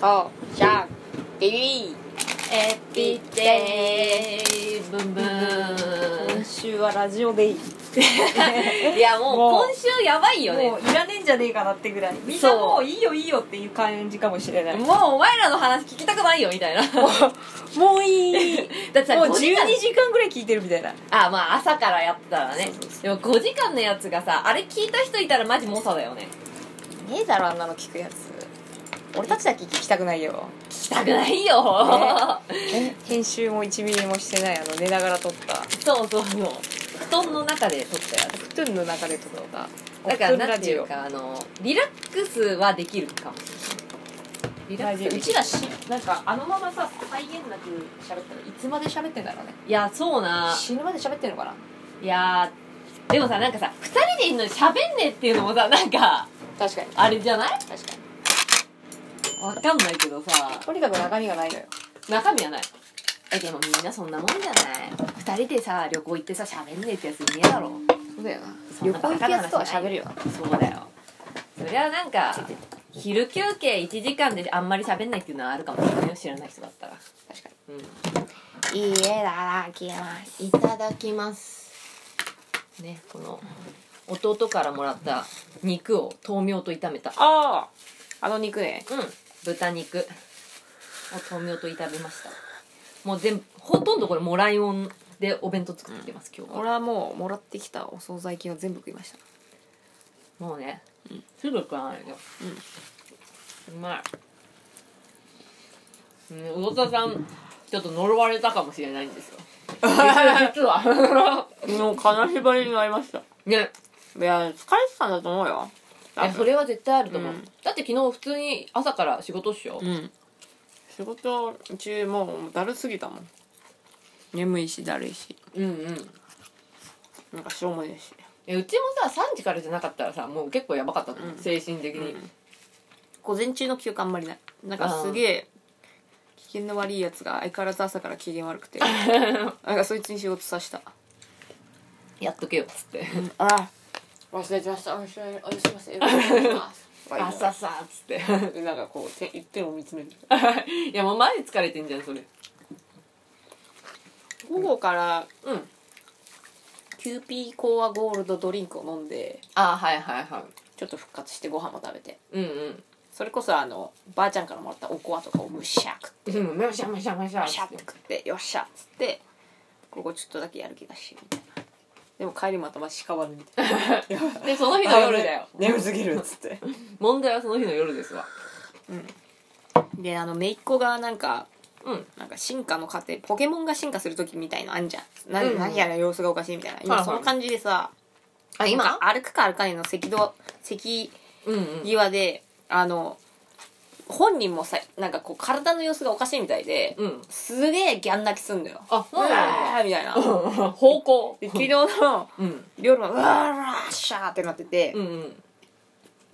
そう。シャービビエピデイブンブ今週はラジオデイーン。いやもう今週やばいよね。もういらねえんじゃねえかなってぐらい。みんなもういいよいいよっていう感じかもしれない。もうお前らの話聞きたくないよみたいな。もういい。だってさもう5時間。12時間ぐらい聞いてるみたいな。あまあ朝からやってたらね。でも5時間のやつがさあれ聞いた人いたらマジ猛者だよね。ねえだろあんなの聞くやつ俺たちだけ聞きたくないよ。聞きたくないよ、え編集も1ミリもしてないあの寝ながら撮った。そうそうそう。布団の中で撮ったやつ。布団の中で撮っただからお布団ラジオ。なんていうかあのリラックスはできるかもしれない。リラックス。うちらしなんかあのままさ際限なく喋ったらいつまで喋ってんだろうねいやそうな。死ぬまで喋ってんのかな。いやーでもさなんかさ2人でいるのに喋んねえっていうのもさなんか確かに。あれじゃない？確かにわかんないけどさ。とにかく中身がないのよ。中身はない。えでもみんなそんなもんじゃない？2人でさ旅行行ってさ喋んねえってやついねえだろ。そうだよな。旅行行くやつとは喋るよ。なそうだよ。そりゃなんか昼休憩1時間であんまり喋んないっていうのはあるかもしれないよ知らない人だったら。確かうん。にいいえだらきます。いただきます。ねこの弟からもらった肉を豆苗と炒めた。あああの肉ね。うん豚肉を豆苗と炒めました。もう全部ほとんどこれもらいもんでお弁当作ってきてます、今日は。俺はもうもらってきたお惣菜金を全部食いました。もうね、すぐ食わないよ。うまい。うん魚田さんちょっと呪われたかもしれないんですよ。実は。もう金縛りになりました。ね。いや疲れてたんだと思うよ。いやそれは絶対あると思う、うん。だって昨日普通に朝から仕事っしょ、うん。仕事中もうだるすぎたもん。眠いしだるいし。うんうん。なんかしょうもねえし。えうちもさ3時からじゃなかったらさもう結構やばかったと思う、うん。精神的に、午前中の記憶あんまりない。なんかすげえ機嫌の悪いやつが相変わらず朝から機嫌悪くて。なんかそいつに仕事さした。やっとけよっつって。あ忘れてました。おやすみおやすみませよろ しくお願いします朝さっつって。なんかこうて一点を見つめる。いやもうマジ疲れてんじゃんそれ。午後からうん。キューピーコアゴールドドリンクを飲んであはいはいはちょっと復活してご飯も食べて。いうん。それこそあのばあちゃんからもらったおこわとかをむしゃ食って。うんむしゃむしゃむしゃむしゃって。食ってよっしゃっつってここちょっとだけやる気だしみたいなでも帰りまたましかわるみたいな。でその日の夜だよ。眠すぎるっつって。問題はその日の夜ですわ。であの姪っ子がなんかうん。なんか進化の過程ポケモンが進化する時みたいのあんじゃん。な、うん何やら様子がおかしいみたいな。今その感じでさ、あ今？歩くか歩かないの赤道赤うんうん。際であの本人もさなんかこう体の様子がおかしいみたいで、うん。すげえギャン泣きすんだよ。あそううなんわーみたいな。だ方向。で昨日のうん。夜はうわーうわーシャーってなっててう、んうん。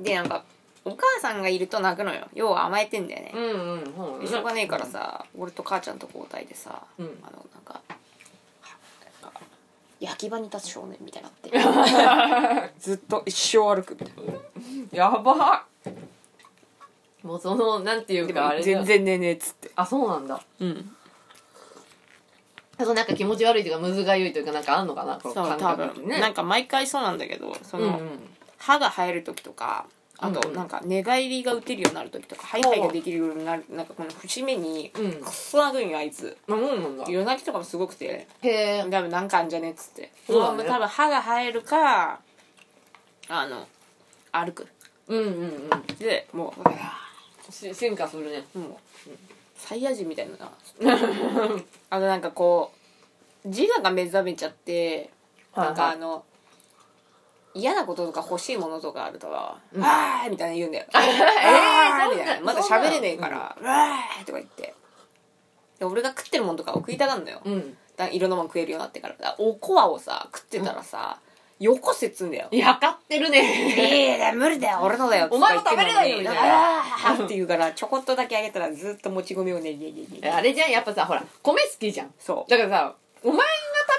でなんかお母さんがいると泣くのよ。要は甘えてんだよね、うんうんそうでしょうがねえからさ俺と母ちゃんと交代でさ、うん。あのなんかなんか焼き場に立つ少年みたいになって。ずっと一生歩くみたいな。やばもうそのなんていうでかあれ全然ねえねえっつって。あそうなんだ。うん。あとなんか気持ち悪いというかむずがゆいというかなんかあんのかなこの感そう多分、覚ね。なんか毎回そうなんだけどその、うんうん。歯が生える時とかあとなんか寝返りが打てるようになる時とかハイハイができるようになるなんかこの節目にうん。くっそ殴るんよあいつ。あそうなんだ。夜泣きとかもすごくてへえ。多分なんかあんじゃねっつって。そうだね。多分歯が生えるかあの歩く。うんうんうん。でもううわし進化するね。うサイヤ人みたいな。あのなんかこう自我が目覚めちゃってなんかあの嫌なこととか欲しいものとかあると「わー」みたいな言うんだよ「わー」みたいな。まだ喋れねえから「わー」とか言って。で俺が食ってるもんとかを食いたがんのよ。うん。だいろんなもん食えるようになってからだからおこわをさ食ってたらさ、よこせっつんだよ。やかってるね。ええだ無理だよ。俺のだよ。お前も食べれないよみたいな。あー。って言うからちょこっとだけあげたらずっともち米をねねねねあれじゃん。やっぱさほら米好きじゃん。そう。だからさお前が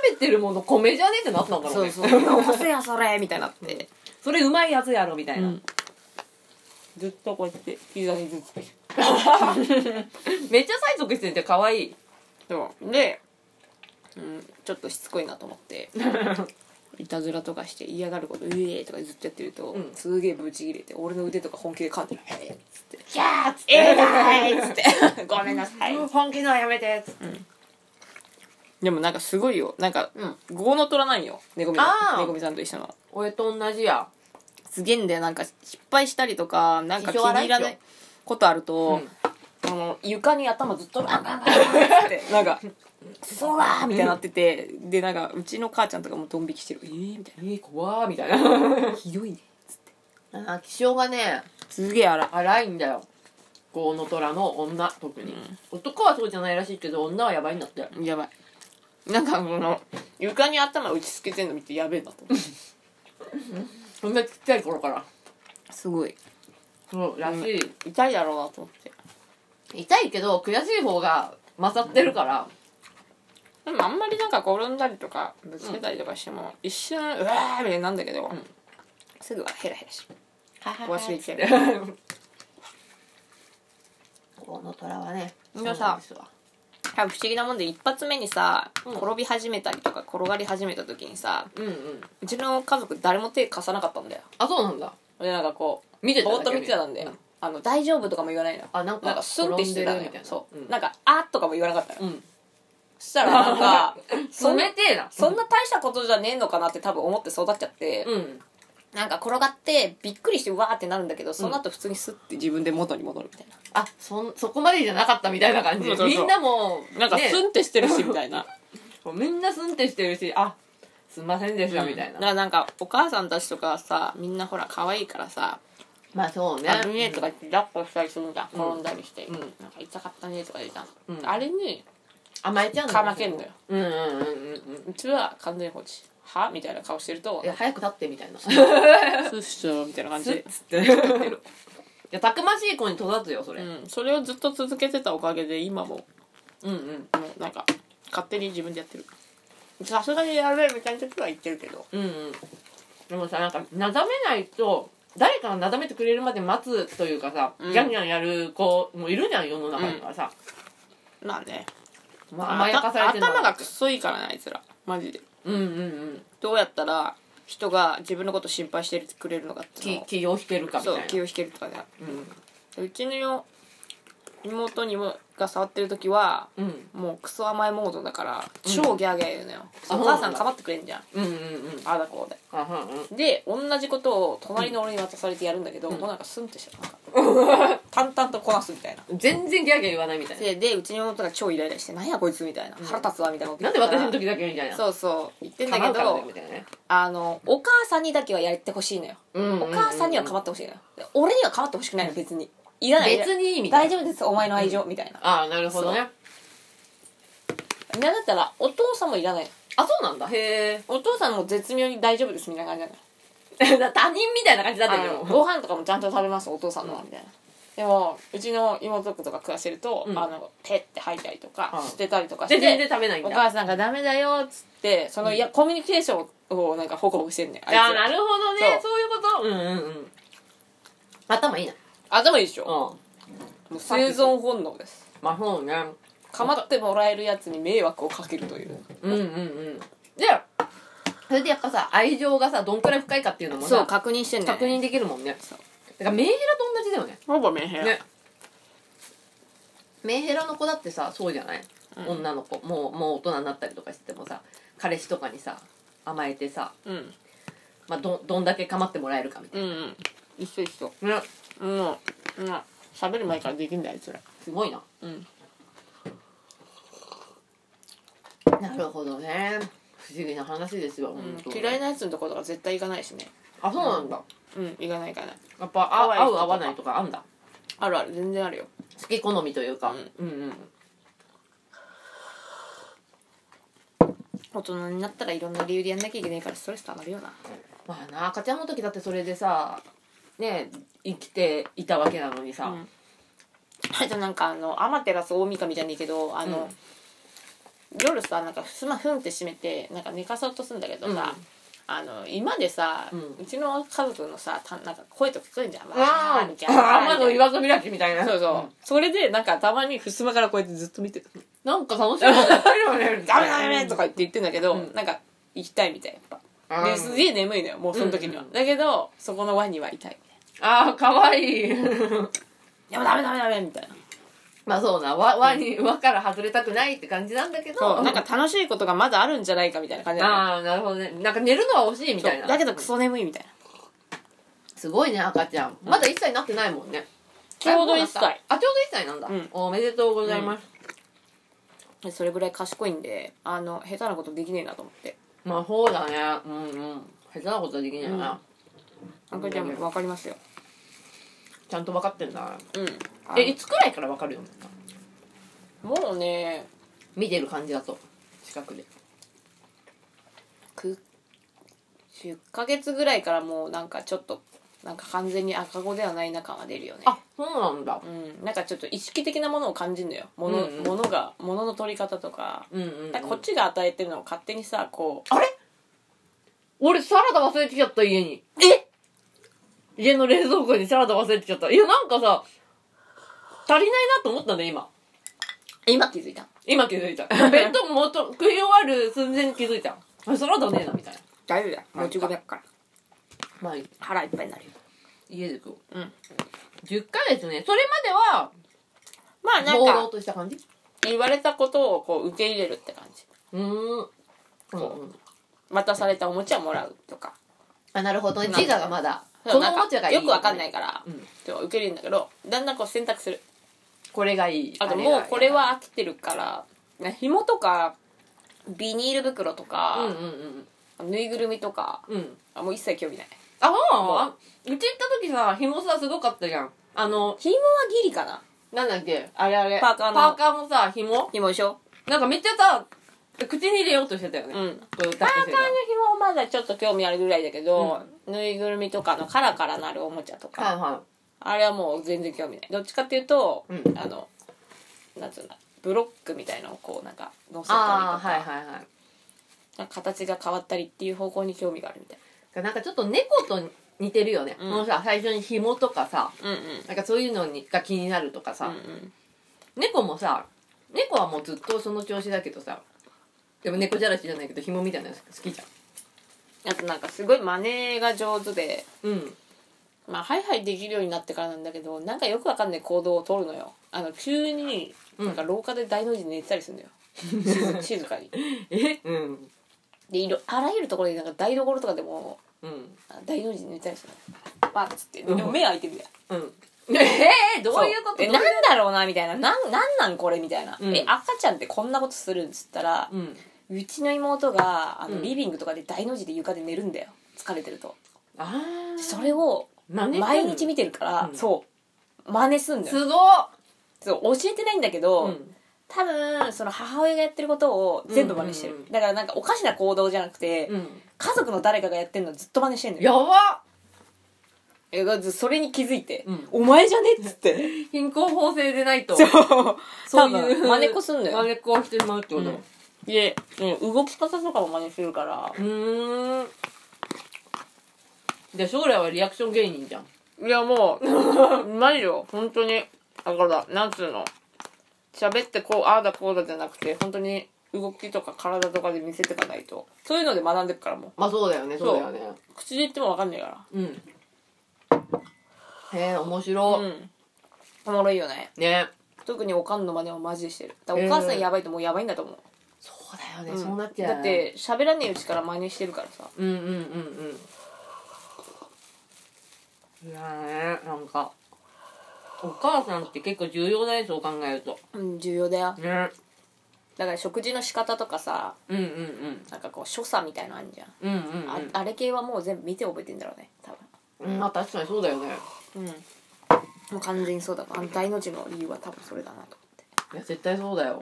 食べてるもの米じゃねってなったんだろうね。そうそう。よこせよそれみたいになって、それうまいやつやろみたいな、うんずっとこうやって膝にずつ めっちゃ催促してて可愛い。そう。で、うん、ちょっとしつこいなと思って いたずらとかして嫌がること「うえー」とかずっとやってると、うん。すげえブチ切れて俺の腕とか本気で噛んでる「えーっつって。キャーっつっ「えーだい!」っつって「ごめんなさい」本気のはやめてっつって。でもなんかすごいよ。なんかうん。業の虎なんよ。ねごみあー。ねごみさんと一緒の。俺と同じや。すげえんだよ。なんか失敗したりとかなんか気に入らないことあると、うん。あの床に頭ずっとバンバンバンって。なんか「そうだ!」みたいになっててでなんかうちの母ちゃんとかもドン引きしてる「えー?」みたいえー、怖ーみたいな。な 「ひどいね。あ気性がね」すげえ荒い。荒いんだよ。豪の虎の女特に、男はそうじゃないらしいけど女はやばいんだって。やばい。なんかこの床に頭打ちつけてんの見てやべえなと。思ってそんなちっちゃい頃から。すごい。そうらしい、痛いだろうなと思って。痛いけど悔しい方が勝ってるから、でもあんまりなんか転んだりとかぶつけたりとかしても、一瞬うわーみたいになんだけど、ん。すぐはヘラヘラし忘れて。る豪の虎はねみん。なさ不思議なもんで一発目にさ、うん。転び始めたりとか転がり始めた時にさうんうん。うちの家族誰も手貸さなかったんだよ。あそうなんだ。でなんかこう見てたぼーっと見てたんだよ、うん。あの大丈夫とかも言わないの。あなんかなんかスンってしてたのよ。みたいな。そう、うん。なんかあーとかも言わなかったの、うん。そしたらなんかそんな冷てえな。そんな大したことじゃねえのかなって多分思って育っちゃって、うん。なんか転がってびっくりしてうわーってなるんだけどその後普通にスッて自分で元に戻るみたいあそんそこまでじゃなかったみたいな感じ。そうそうそう。みんなもななんかね。スンってしてるしみたいな。みんなスンってしてるしあすんませんでしたみたいな、だからなんかお母さんたちとかはさみんなほら可愛いからさまあそうね「危ねえ」とか言って抱っこしたりするんじゃん。うん。転んだりして、うん。なんか痛かったねとか言うじゃん、うん。あれに甘えちゃうんだかまけんのよ。うんうんうんうんうん。うちは完全放置。は？みたいな顔してるといや早く立ってみたいな「スッシュ」みたいな感じ。でつって。いやたくましい子に育つよそれ、うん、それをずっと続けてたおかげで今もうんうん。もうなんか勝手に自分でやってる。さすがにやべえみたいな時は言ってるけど。うんうん。でもさなんかなだめないと誰かがなだめてくれるまで待つというかさ、うん。ギャンギャンやる子もいるじゃん世の中にはさ、まあねまあ、甘やかされてんだ頭がくっそいいからねあいつら。マジで。うんうんうん。どうやったら人が自分のこと心配してくれるのかっていうのを。気気を引けるかみたいな。そう気を引けるとかね。うん。うちの妹にもが触ってる時はうん。もうクソ甘いモードだから超ギャーギャー言うのよ、あお母さんかまってくれんじゃん。うんうんうん。ああだこうで。あはんうん。で同じことを隣の俺に渡されてやるんだけど、もうなんかスンってしてるなんか淡々とこなすみたいな。全然ギャーギャー言わないみたいな。ででうちの妹が超イライラして「何やこいつ」みたいな。腹立つわみたいなことなんで私の時だけみたいなそうそう。言ってんだけどみたいなね。あのお母さんにだけはやってほしいのよ、うんお母さんには構ってほしいのよ。で俺には構ってほしくないの別にいらない別にいいみたいな。大丈夫ですお前の愛情、みたいな。ああなるほどね。なんだったらお父さんもいらない。あそうなんだ。へお父さんも絶妙に大丈夫ですみたいな感じなのえ他人みたいな感じだったけど。あのご飯とかもちゃんと食べますお父さんのはみたいな、でもうちの妹とか食わせると、うん。あのペッて吐いたりとか、うん。捨てたりとかしてで全然食べないんおだ母さんが「ダメだよ」っつってその、いやコミュニケーションをなんかホクホクしてんねんあいつらああなるほどね。そそういうこと？うんうんうん。頭いいな頭いいでしょ、うん。もう生存本能です。まあそうね。構ってもらえるやつに迷惑をかけるという。うんうんうん。でそれでやっぱさ愛情がさどんくらい深いかっていうのもさそう確認してんね。ん確認できるもんね。そう。だからメンヘラと同じだよね。ほぼメンヘラ、ね。メンヘラの子だってさそうじゃない、うん。女の子。もうもう大人になったりとかしてもさ彼氏とかにさ甘えてさ、うん。まあ、どどんだけ構ってもらえるかみたいうんうん。一緒一緒。な、ね、もううん。喋る前からできんだあいつら。すごいな。うん。なるほどね。不思議な話ですよ、嫌いなやつのところとか絶対行かないしね。あそうなんだ、うん。行かない行かない。やっぱあ可愛い人とか。合う合わないとかあんだ。あるある。全然あるよ。好き好みというか、うん。うんうん大人になったらいろんな理由でやんなきゃいけないからストレスたまるよな。まあな赤ちゃんの時だってそれでさね生きていたわけなのにさ、うん。あとなんかあの天照大神みたいにいいけどあの、夜さなんかふまふんって閉めてなんか寝かそうとするんだけどさ、あの今でさ、ううんちの家族のさたなんか声とか聞こえんじゃん。わあー。みたいな。あ天の岩戸開きみたいな。そうそう、ん。それでなんかたまに襖からこうやってずっと見てるなんか楽しい。ことやってるよねダメダメとか言って言ってんだけど、うん。なんか行きたいみたいやっぱ。ですげえ眠いのよもうその時には、うんうん。だけどそこの輪にはいたいああかわい。いでもダメダメダメみたいな。まあそうな輪輪に輪から外れたくないって感じなんだけど。そうなんか楽しいことがまだあるんじゃないかみたいな感じなああなるほどね。なんか寝るのは惜しいみたいな。そうだけどクソ眠いみたいな。すごいね赤ちゃん。まだ1歳になってないもんね。ちょうど1歳。あちょうど1歳なんだ、うん。おめでとうございます、でそれぐらい賢いんであの下手なことできねえなと思って。まあそうだね。うんうん。下手なことはできな。いな、赤ちゃんも分かりますよちゃんと分かってんだ。うん。えいつくらいから分かるよ？うになったもうね見てる感じだと。近くで。く10ヶ月ぐらいからもうなんかちょっとなんか完全に赤子ではない中が出るよね。あそうなんだ。うん、なんかちょっと意識的なものを感じるのよ。物,、うんうん。物が物の取り方とか,、うんうん、うん、なんかこっちが与えてるのを勝手にさこう。あれ？俺サラダ忘れてきちゃった家に。え？家の冷蔵庫にサラダ忘れてきちゃった。いやなんかさ足りないなと思ったね今。今気づいた。今気づいた。弁当もと食い終わる寸前に気づいた。あサラダねえなみたいな。大丈夫だよ。もち米だから。まあいい。腹いっぱいになるよ。家で食う。うん。10ヶ月ね。それまではまあなんかとした感じ？言われたことをこう受け入れるって感じ。うーん。うんこ渡されたおもちゃもらうとか。あなるほどね。自我がまだそうこのおもちいいよくわかんないから、うん。受けるんだけどだんだんこう選択する。これがいい。あとれがもうこれは飽きてるから紐とかビニール袋とうんか、うんうん。ぬいぐるみとかうん。あもう一切興味ない。あそうう。ち行った時さ紐さすごかったじゃん。あの紐はギリかな。なんだっけ？あれあれ。パーカーの。パーカーのさ紐？紐でしょなんかめっちゃさ口に入れようとしてたよね。うん。こう歌パーカーの紐はまだちょっと興味あるぐらいだけど、ぬいぐるみとかのカラカラなるおもちゃとか、はいはあれはもう全然興味ない。どっちかっていうと、うん。あのなんつうんだブロックみたいのをこうなんか乗せたりとか、ああはいはいはい。なんか形が変わったりっていう方向に興味があるみたい。なんかちょっと猫と似てるよね、うん。このさ最初に紐とかさなうんうん。なんかそういうのにが気になるとかさ、うんうん。猫もさ猫はもうずっとその調子だけどさでも猫じゃらしじゃないけど紐みたいなの好きじあとなんかすごい真似が上手でうん。まあハイハイできるようになってからなんだけどなんかよくわかんない行動を取るのよ。あの急にうん。なんか廊下で大の字寝てたりするんだよ、静静かに。え？うん。でいろあらゆるところでなんか台所とかでもうん。あ大の字寝たりするの。バッつって。でも目開いてるやん。うん。えー、どういうこと？えなんだろうなみたいな。なんなんなんこれ？みたいな、うん。え赤ちゃんってこんなことするん？つったら、うんうちの妹があの、うん。リビングとかで大の字で床で寝るんだよ。疲れてると。ああそれを毎日見てるから、うん。そう。真似すんだよ。すごっ。そう教えてないんだけど、うん。多分その母親がやってることを全部真似してる、うんうんうん。だからなんかおかしな行動じゃなくて、うん。家族の誰かがやってるのずっと真似してんのよ。やばっ。てそれに気づいて「うん。お前じゃね?」っつって。貧困法制でないと。そう。そういう多分真似っこすんのよ。真似っこをしてしまうってこと、うんで、うん動き方とかも真似するから。うーん。じゃあ将来はリアクション芸人じゃん。いやもう マジよ。本当に。だからなんつうの。喋ってこうああだこうだじゃなくて本当に動きとか体とかで見せていかないと。そういうので学んでくからもう。まあそうだよね。そう。だよね。口で言っても分かんないかうん。へえ面ら白。い、うん。おもろいよね。ね。特におかんの真似はマジでしてる。だからお母さんやばいともうやばいんだと思うだよね、うん。そうなっちゃう。だって喋らねえうちから真似してるからさ。うんうんうんうん。いやーねなんか。お母さんって結構重要だねそう考えると。うん重要だよ。ね。だから食事の仕方とかさうんうんうん。なんかこう所作みたいのあんじゃん、うんうんうん。ああれ系はもう全部見て覚えてんだろうね多うんまあ確かにそうだよね。分うん。もう完全にそうだあの大の字の理由は多分それだなといや絶対そうだよ、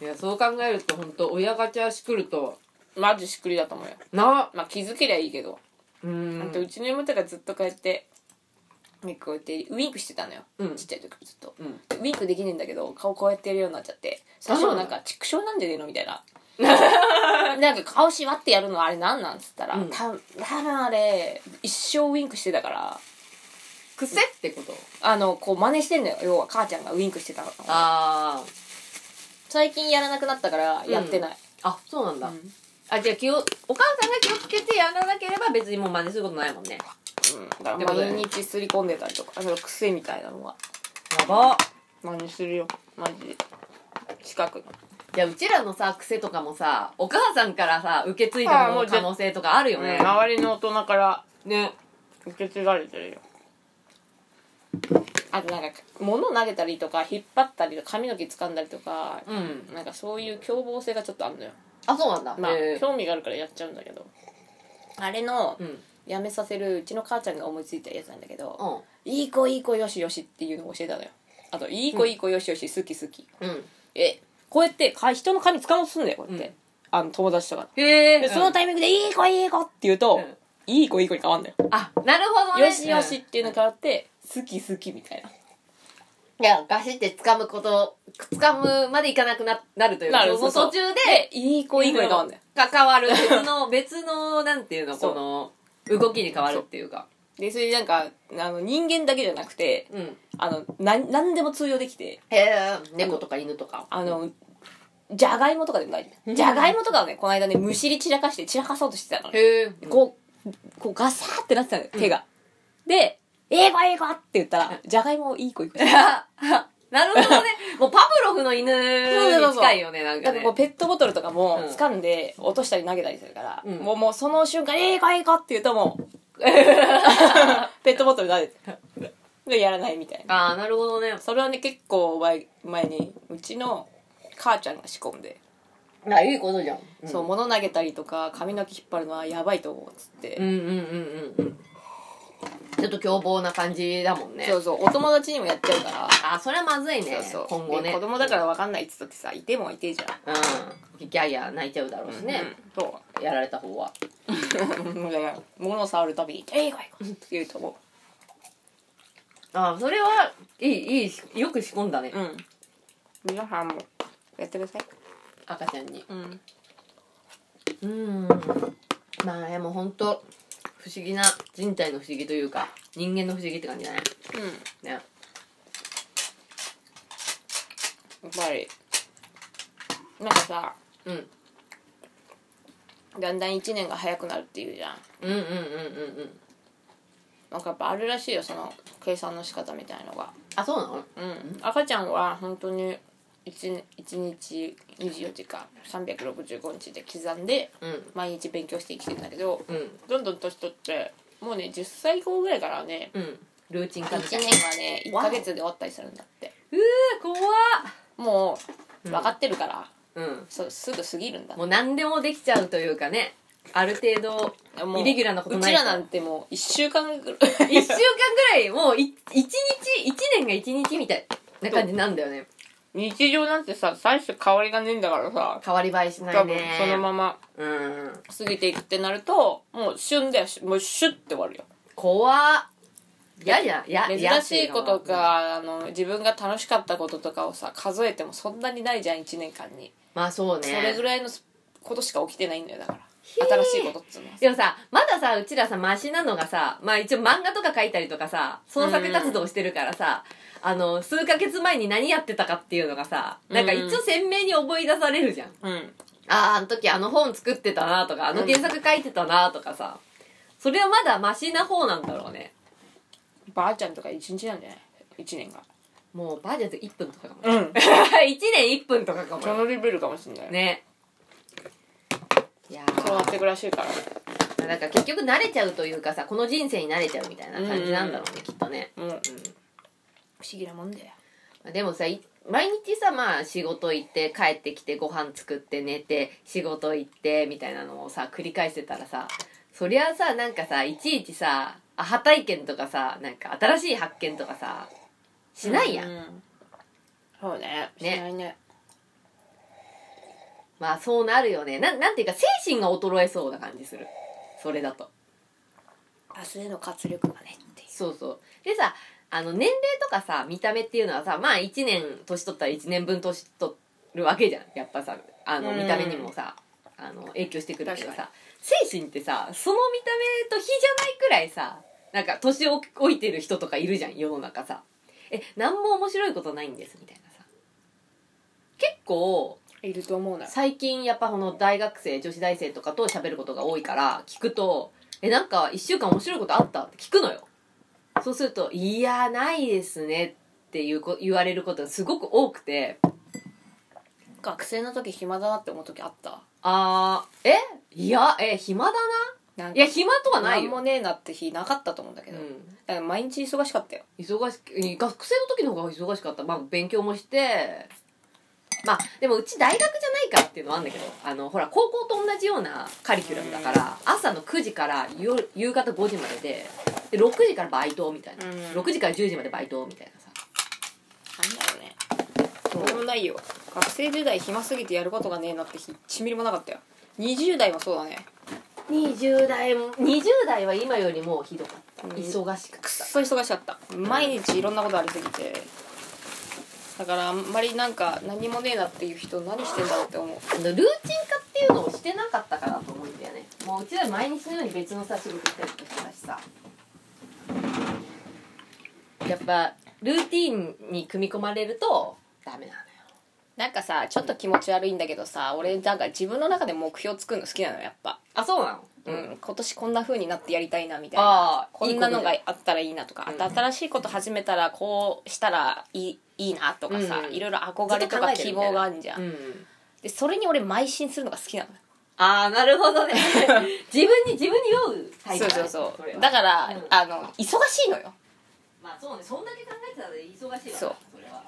いやそう考えると本当親ガチャしくるとマジしっくりだと思うよ。なまあ気づけりゃいいけど、うだってんうちの妹がずっとこうやってねこうやってウィンクしてたのよ、うん。ちっちゃい時ずっと。うん。ウィンクできねえんだけど顔こうやってやるようになっちゃって。最初はなんか畜生なんじゃねえの？みたいな。なんか顔しわってやるのあれなんなん？つったら、うん。た多分あれ一生ウインクしてたから。癖ってこと？あのこう真似してんのよ。要は母ちゃんがウインクしてたのあ最近やらなくなったからやってない、ああそうなんだ、うん。あじゃあ気をお母さんが気をつけてやらなければ別にもう真似することないもんね。うん。だから毎日すり込んでたりとか。その癖みたいなのがやば。真似するよ。マジで。近くの。じゃあうちらのさ癖とかもさお母さんからさ受け継いだものの可能性とかあるよね。周りの大人からね。受け継がれてるよあとなんか物投げたりとか引っ張ったりとか髪の毛掴んだりとかうん。なんかそういう凶暴性がちょっとあるのよ。あそうなんだ。まあへー。興味があるからやっちゃうんだけど。あれのうん。やめさせるうちの母ちゃんが思いついたやつなんだけどうん「いい子いい子よしよし」っていうのを教えたのよ。あと「いい子いい子よしよし好き好き」うん。えこうやってか人の髪掴もうとすんだよこうやって、うん。あの友達とか。へえでそのタイミングで「いい子いい子」って言うと「うん。いい子いい子」に変わんだよ。あなるほどね。よしよしっていうの変わって、好き好きみたいな。いやガシって掴むこと掴むまでいかなくななるというかなるその途中でで、いい子いい子に変わんだよ。関わる別の別のなんていうのこの動きに変わるっていうかで、それでなんか、あの、人間だけじゃなくて、うんあの、な、なんでも通用できて、へえ猫とか犬とかあの、じゃがいもとかでも大丈夫。じゃがいもとかをね、この間ね、むしり散らかして散らかそうとしてたのね。へえこう、こうガサーってなってたのよ、手が。で、いい子いい子って言ったら、じゃがいもいい子いい子。なるほどね。もうパブロフの犬に近いよねなんかね。だからこうペットボトルとかもうん。掴んで落としたり投げたりするから、うん。もうもうその瞬間「いい子いい子」って言うともう ペットボトル投げてでやらないみたいな。ああなるほどね。それはね結構前前にうちの母ちゃんが仕込んで、あいいことじゃん。そう物投げたりとか髪の毛引っ張るのはやばいと思うっつって、うんうんうんうんうんちょっと凶暴な感じだもんね。そうそう。お友達にもやっちゃうから。あそれはまずいね。そうそう。今後ね。で子供だから分かんないっつったってさいてもいてじゃん。うん。ギャーギャー泣いちゃうだろうしね、うんそうやられた方は。だから物を触るたびに「えいこいこ」って言うと思あそれはいいいいしよく仕込んだね、ううん皆さんもやってください赤ちゃんにうんうんまあでも本当不思議な人体の不思議というか人間の不思議って感じだね。うん。ね。やっぱりなんかさうん。だんだん1年が早くなるっていうじゃん。うんうんうんうんうん。なんかやっぱあるらしいよその計算の仕方みたいのが。あそうなの？うん。赤ちゃんは本当に 1, 1日24時間365日で刻んでうん。毎日勉強して生きてるんだけどうん。どんどん年取ってもうね10歳後ぐらいからねうん。ルーチン化1みたい年なはね1ヶ月で終わったりするんだって。うー怖っ。もう分かってるから、うん。そうすぐ過ぎるんだもう何でもできちゃうというかねある程度もうイレギュラーなことうとちらなんてもう1週間ぐらい。1週間ぐらいもうい一日1年が1日みたいな感じなんだよね日常なんてさ最初変わりがねえんだからさ。変わり映えしな多分いねそのままうん。過ぎていくってなるともう旬だよ。もうシュッて終わるよ。怖っ。嫌じゃんや珍しいことかあの自分が楽しかったこととかをさ数えてもそんなにないじゃん1年間に、まあそうね。それぐらいのことしか起きてないんだよだから新しいことっつうの。はでもさまださうちらさマシなのがさまあ一応漫画とか書いたりとかさ創作活動してるからさ、あの数ヶ月前に何やってたかっていうのがさなんか一応鮮明に思い出されるじゃん、うん。あああの時あの本作ってたなとかあの原作書いてたなとかさ。それはまだマシな方なんだろうね。ばあちゃんとか1日なんじゃない1年が。もうバージョンズ1分とかかもうん。1年1分とかかもそのレベルかもしんない、ねいやそうなってくらしいから。ーなんか結局慣れちゃうというかさこの人生に慣れちゃうみたいな感じなんだろうね、きっとね。うん不思議なもんだよ。うんでもさい毎日さまあ仕事行って帰ってきてご飯作って寝て仕事行ってみたいなのをさ繰り返してたらさそりゃさなんかさいちいちさアハ体験とかさなんか新しい発見とかさしないやん、うんそうね。しねないねまあそうなるよね。なんなんていうか精神が衰えそうな感じする。それだと。明日への活力がねっていう。そうそう。でさあの年齢とかさ見た目っていうのはさまあ1年年取ったら1年分年取っるわけじゃん。やっぱさあのうん。見た目にもさ、あの影響してくるけどさ。精神ってさその見た目と比じゃないくらいさなんか年を置いてる人とかいるじゃん世の中さ。え何も面白いことないんですみたいなさ。結構いると思うな。最近やっぱこの大学生女子大生とかと喋ることが多いから聞くと「えなんか1週間面白いことあった?」って聞くのよ。そうすると「いやないですね」っていうこ言われることがすごく多くて。学生の時暇だなって思う時あった。あーえ？いやえ暇だな？んないや暇とはないなんもよ、ねえなって日なかったと思うんだけど、うん、だから毎日忙しかったよ。忙しく学生の時の方が忙しかった。まあ勉強もしてまあでもうち大学じゃないからっていうのはあるんだけどあのほら高校と同じようなカリキュラムだから朝の9時から夜夕方5時まででで6時からバイトみたいな、うん。6時から10時までバイトみたいなさ。なんだろうね。どう。もないよ。学生時代暇すぎてやることがねえなって日1ミリもなかったよ。20代もそうだね。20代も20代は今よりもひどかった。うん。忙しかっくっそ忙しかった。毎日いろんなことありすぎてだからあんまりなんか何もねえなっていう人何してんだろうって思う。のルーチン化っていうのをしてなかったからと思うんだよね。もううちら毎日のように別のさ仕事行ったりとかしてたしさ。やっぱルーティンに組み込まれるとダメなのよ。なんかさちょっと気持ち悪いんだけどさ俺なんか自分の中で目標作るの好きなのやっぱ。あそうなの？うん、今年こんな風になってやりたいなみたいな。ああこんなのがあったらいいなとかと新しいこと始めたらこうしたらいいいいなとかさ、うん。いろいろ憧れとか希望があるじゃん、うん。でそれに俺邁進するのが好きなのああなるほどね。自分に自分に酔うタイプそうそうそう。だから、うん。あの忙しいのよ。まあそうね。そんだけ考えてたら忙しいわそう。それは。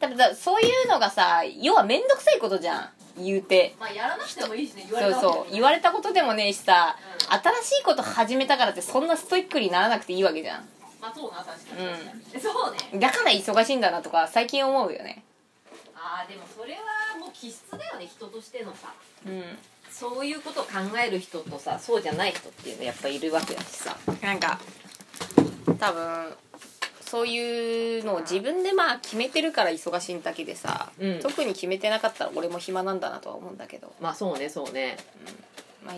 多分だそういうのがさ要は面倒くさいことじゃん言うて。まあやらなくてもいいしね言そうそう。言われたことでも。ねえしさ、う新しいこと始めたからってそんなストイックにならなくていいわけじゃんまあそうな確かに。うん。確かに、そうね。だから忙しいんだなとか最近思うよね。ああでもそれはもう気質だよね人としてのさ。うん。そういうことを考える人とさそうじゃない人っていうのやっぱいるわけだしさ。なんか多分そういうのを自分でまあ決めてるから忙しいだけでさ、うん。特に決めてなかったら俺も暇なんだなとは思うんだけど、まあそうねそうね。まあ、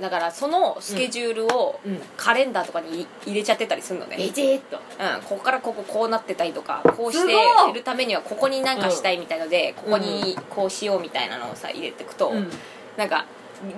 だからそのスケジュールをうん。カレンダーとかに入れちゃってたりするのね、ベチッと。うん、ここからこここうなってたりとかこうしてすごい。るためにはここになんかしたいみたいので、ここにこうしようみたいなのをさ入れていくと、うん。なんか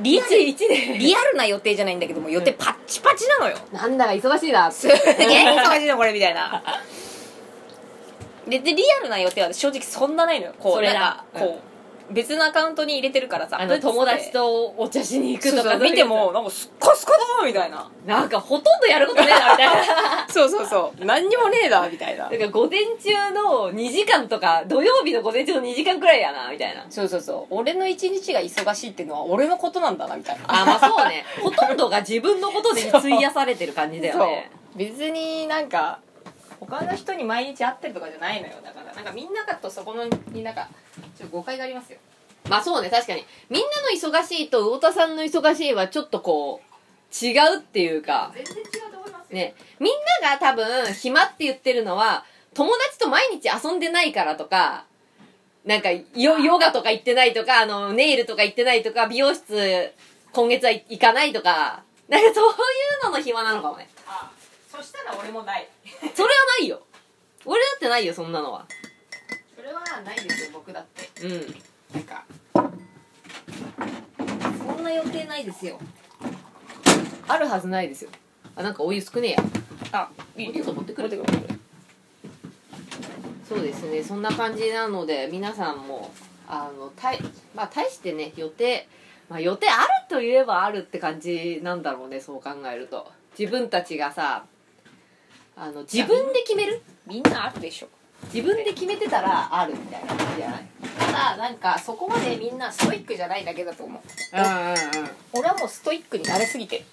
リアル一で。リアルな予定じゃないんだけども予定パッチパチなのよ、なんだか忙しいな。すげえ忙しいのこれみたいな。ででリアルな予定は正直そんなないのよ。こそうれだなんかこう、別のアカウントに入れてるからさ。あの友達とお茶しに行くとかそうそう見ても。なんかすっかすかだなみたいな。なんかほとんどやることねえなみたいな。そうそうそう。何にもねえだみたいな。だから午前中の2時間とか土曜日の午前中の2時間くらいやなみたいな。そうそうそう。俺の一日が忙しいっていうのは俺のことなんだなみたいな。あまあそうね。ほとんどが自分のことで費やされてる感じだよね。別になんか他の人に毎日会ってるとかじゃないのよ。だからなんかみんながとそこのになんかちょっと誤解がありますよ。まあそうね確かに。みんなの忙しいと魚田さんの忙しいはちょっとこう違うっていうか。全然違うと思いますよ。ね。みんなが多分暇って言ってるのは友達と毎日遊んでないからとかなんかヨヨガとか行ってないとかあのネイルとか行ってないとか美容室今月は行かないとか。なんかそういうのの暇なのかもね。あそしたら俺もないそれはないよ。俺だってないよそんなのは。それはないですよ僕だって。うん。なんか。そんな予定ないですよ。あるはずないですよ。あなんかお湯少ねえや。あいお湯持ってくる持ってくる。そうですねそんな感じなので皆さんもあのたいまあ大してね予定まあ予定あると言えばあるって感じなんだろうねそう考えると。自分たちがさあの自分で決める？みんなあるでしょ。自分で決めてたらあるみたいな感じじゃない？ただなんかそこまでみんなストイックじゃないだけだと思う。うんうんうん。俺はもうストイックになれすぎて。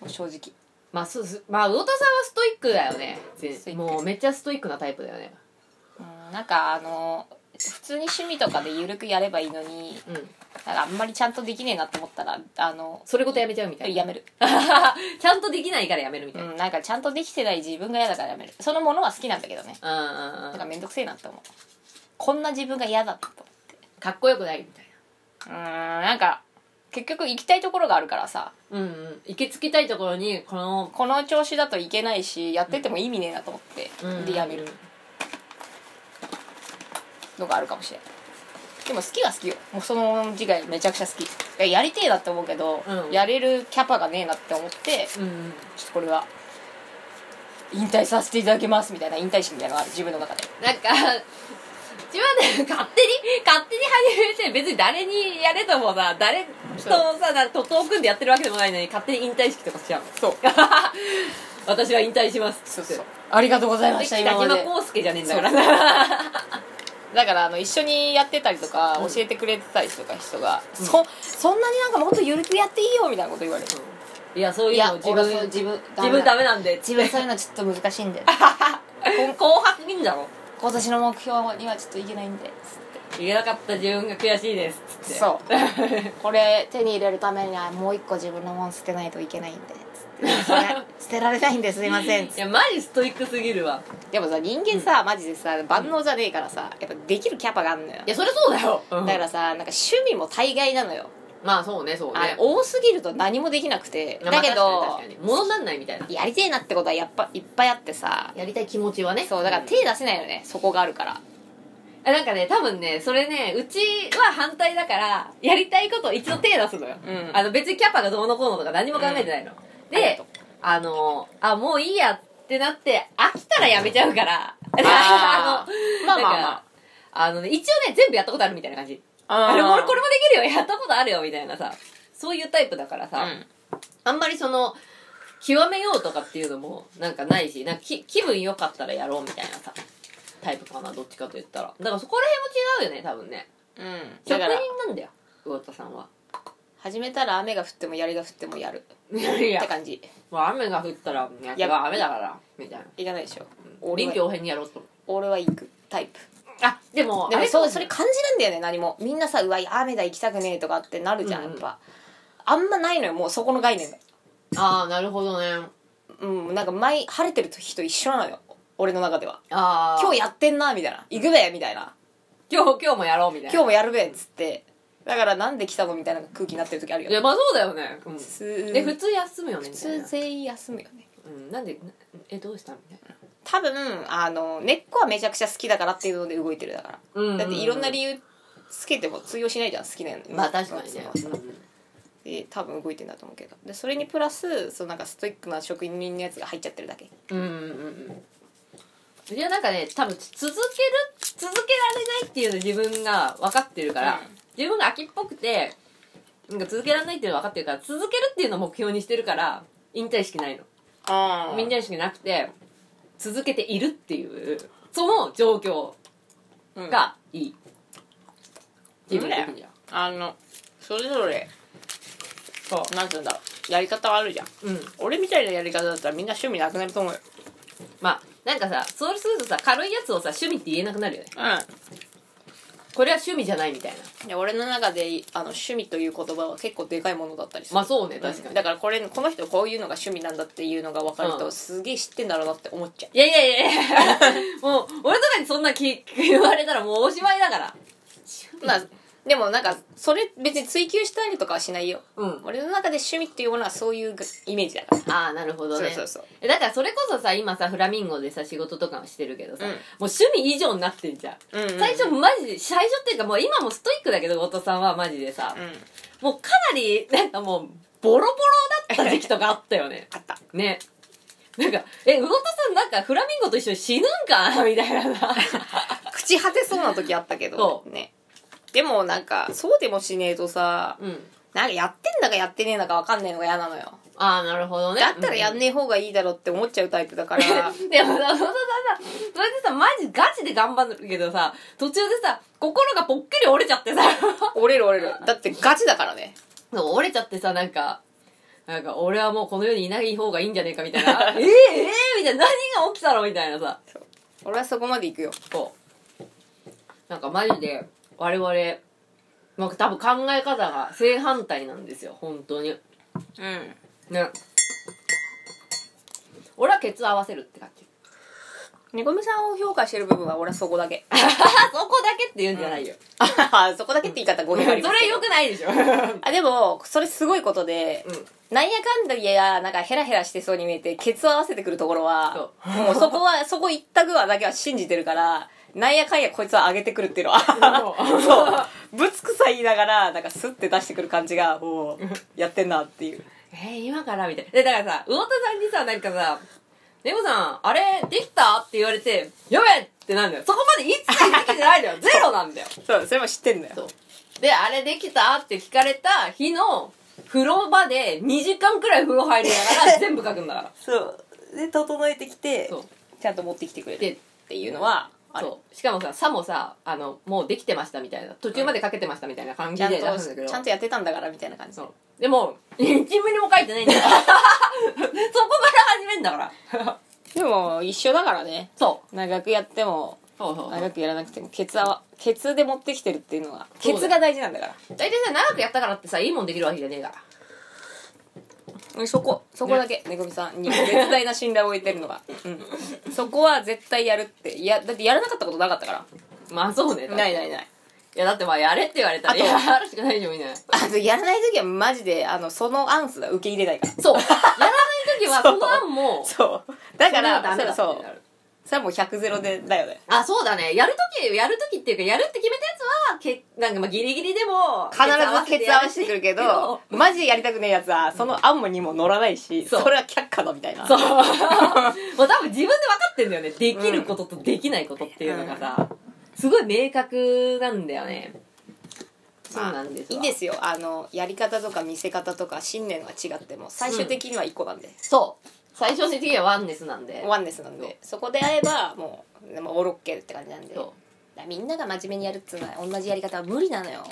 もう正直。まあそうすまあ魚田さんはストイックだよね。ぜストイックもうめっちゃストイックなタイプだよね。うんなんかあの普通に趣味とかで緩くやればいいのにうん。なんかあんまりちゃんとできねえなって思ったらあのそれごとやめちゃうみたいな。やめる、ちゃんとできないからやめるみたいな。うん、なんかちゃんとできてない自分が嫌だからやめる。そのものは好きなんだけどね。うんうんなんかめんどくせえなって思う。こんな自分が嫌だと思ってかっこよくないみたいうーんなんか結局行きたいところがあるからさ。なうんうん。行き着きたいところにこのこの調子だといけないしやってても意味ねえなと思って、でやめるのがあるかもしれないでも好きは好きよ。もうその次回めちゃくちゃ好き。いややりてえなって思うけど、うん。やれるキャパがねえなって思ってちょっとこれは引退させていただきますみたいな引退式みたいなのがある。自分の中で。なんか自分で勝手に勝手に始めて別に誰にやれともさ誰とさなんか徒党組んでやってるわけでもないのに勝手に引退式とかしちゃう。そう。私は引退しますそうそう。ありがとうございました北今まで。島康介じゃねえんだからだからあの一緒にやってたりとかうん。教えてくれてたりとか人が、そそんなになんかもっとゆるくやっていいよみたいなこと言われる、いやそういうの自分自分自分ダメなんで。自分そういうのちょっと難しいんで 紅白銀だろ今年の目標にはちょっといけないんで言えなかった自分が悔しいですそう。これ手に入れるためにはもう一個自分のもん捨てないといけないんでそれ捨てられないんですいません。いやマジストイックすぎるわ。でもさ人間さ、マジでさ万能じゃねえからさやっぱできるキャパがあんのよ。いやそりゃそうだよ、だからさなんか趣味も大概なのよ。まあそうねそうあねの多すぎると何もできなくてまあだけど、確かに。確かに物になんないみたいな。やりてえなってことはやっぱいっぱいあってさ。やりたい気持ちはね。そうだから手出せないよねそこがあるから。あなんかね多分ねそれねうちは反対だからやりたいことを一度手出すのよ、うん。あの別にキャパがどうのこうのとか何も考えてないの、であのあもういいやってなって飽きたらやめちゃうから。あー。まあまあまあ。あのね一応ね全部やったことあるみたいな感じ。ああれこれこれもできるよ。やったことあるよ。みたいなさ。そういうタイプだからさ、うん。あんまりその極めようとかっていうのもなんかないしなんかき気分良かったらやろうみたいなさタイプかなどっちかと言ったら。だからそこら辺も違うよね多分ね。うん。職人なんだよ魚田さんは始めたら雨が降っても槍が降ってもやる。いや。いやって感じ。もう雨が降ったらいやいや違う雨だからみたいな。いかないでしょ。俺は臨機応変にやろうと。思う俺は行くタイプ。あでもでもそうそれ感じるんだよね何も。みんなさうわ雨だ行きたくねえとかってなるじゃん、うんうん。やっぱあんまないのよもうそこの概念が。ああなるほどね。うんなんか毎晴れてる時と一緒なのよ。俺の中では。ああ今日やってんなみたいな。行くべみたいな。今日今日もやろうみたいな。今日もやるべっつってだからなんで来たのみたいな空気になってる時あるよいやまあそうだよね、うん、普で普通休むよねみ普たいな。通全員休むよね。うん、なんでなえどうしたみたいな。多分あの根っこはめちゃくちゃ好きだからっていうので動いてるだから、うん。うんうんだっていろんな理由つけても通用しないじゃん好きなのまあ確かにね、で多分動いてんだと思うけど。でそれにプラスそのなんかストイックな職人のやつが入っちゃってるだけ。うんうんうんうん。いやなんかね多分続ける続けられないっていうの自分が分かってるから、うん自分が秋っぽくてなんか続けられないっていうの分かってるから続けるっていうのを目標にしてるから引退式ないの。あ引退式なくて続けているっていうその状況ががいい、自分的には。あのそれぞれそう。なんつうんだろう。やり方はあるじゃん。うん。俺みたいなやり方だったらみんな趣味なくなると思うよ。まあなんかさそうするとさ軽いやつをさ趣味って言えなくなるよね。うんこれは趣味じゃないみたいな。いや俺の中であの趣味という言葉は結構でかいものだったりする。まあそうね確かに、だからこれこの人こういうのが趣味なんだっていうのが分かると、うん。すげえ知ってんだろうなって思っちゃう。いやいやいやいや。もう俺とかにそんなき言われたらもうおしまいだから。まあでもなんかそれ別に追求したりとかはしないよ。うん。俺の中で趣味っていうものはそういうイメージだから。ああなるほどね。そうそうそう。えだからそれこそさ今さフラミンゴでさ仕事とかもしてるけどさ、うん。もう趣味以上になってんじゃん、うんうんうん。最初マジで最初っていうかもう今もストイックだけど後藤さんはマジでさ、うん。もうかなりなんかもうボロボロだった時期とかあったよね。あった。ね。なんかえ魚田さんなんかフラミンゴと一緒に死ぬんか？みたいな。さ朽ち果てそうな時あったけどそねでもなんかそうでもしねえとさうん。なんかやってんだかやってねえのか分かんないのが嫌なのよ。ああなるほどね。だったらやんねえ方がいいだろって思っちゃうタイプだから。でもさ、そのさ、それでさ、マジガチで頑張るけどさ、途中でさ、心がぽっくり折れちゃってさ、折れる折れる。だってガチだからね。そう折れちゃってさ、なんか、なんか、俺はもうこの世にいない方がいいんじゃねえかみたいな、えー、えー、みたいな、何が起きたのみたいなさ、俺はそこまで行くよ。そう。なんかマジで、我々、なんか多分考え方が正反対なんですよ、本当に。うん。ね。俺はケツ合わせるって感じ。猫みさんを評価してる部分は俺はそこだけ。あ そこだけって言うんじゃないよ、あ そこだけって言い方語弊ありそれよくないでしょ。あでもそれすごいことで、うん。なんやかんだやなんかヘラヘラしてそうに見えてケツを合わせてくるところはそもうそこはそこ一択はだけは信じてるからなんやかんやこいつは上げてくるっていうのは。そう。ぶつくさ言いながらなんかスッて出してくる感じがもうやってんなっていう。えー、今からみたいな。でだからさ魚田さんにさなんかさ「猫さんあれできた?」って言われて「やべえ!」ってなんだよ。そこまでいつかできてないんだよ ゼロなんだよ。そうそれも知ってんだよ。であれできた？って聞かれた日の風呂場で2時間くらい風呂入りながら 全部書くんだから。そう。で整えてきてちゃんと持ってきてくれるでっていうのはそう。しかもささもさあのもうできてましたみたいな。途中までかけてましたみたいな感じでちゃんと出すんだけど。ちゃんとやってたんだからみたいな感じそう。でも1ミリも書いてないんだよ。そこから始めんだから。でも一緒だからね。そう。長くやってもそうそう長くやらなくてもケツはケツで持ってきてるっていうのはケツが大事なんだから。大体さ長くやったからってさいいもんできるわけじゃねえから。うんそこそこだけ。ね。こみさんに絶大な信頼を置いてるのが、うん、そこは絶対やるって。いやだってやらなかったことなかったかまあそうね。らないないない。いやだってまあやれって言われたらあとやるしかないじゃんみんな。あとやらない時はマジであのそのアンスが受け入れないから。そう。やらない時はその案も そう。だからそうそうそれはもう100ゼロでだよね。あそうだね。やる時やる時っていうかやるって決めたやつはけなんかまあギリギリでも必ずケツ合わせてくるけど マジでやりたくねえやつはその案にも乗らないしそれは却下だみたいな。そう。もう多分自分で分かってんだよね。できることとできないことっていうのがさ、すごい明確なんだよね。そうなんですわ。いいんですよ。あのやり方とか見せ方とか信念が違っても最終的には1個なんで、そう最終的にはワンネスなんで。ワンネスなんで。そこであればもうでもオールオッケーって感じなんで。みんなが真面目にやるっつうのは同じやり方は無理なのよ。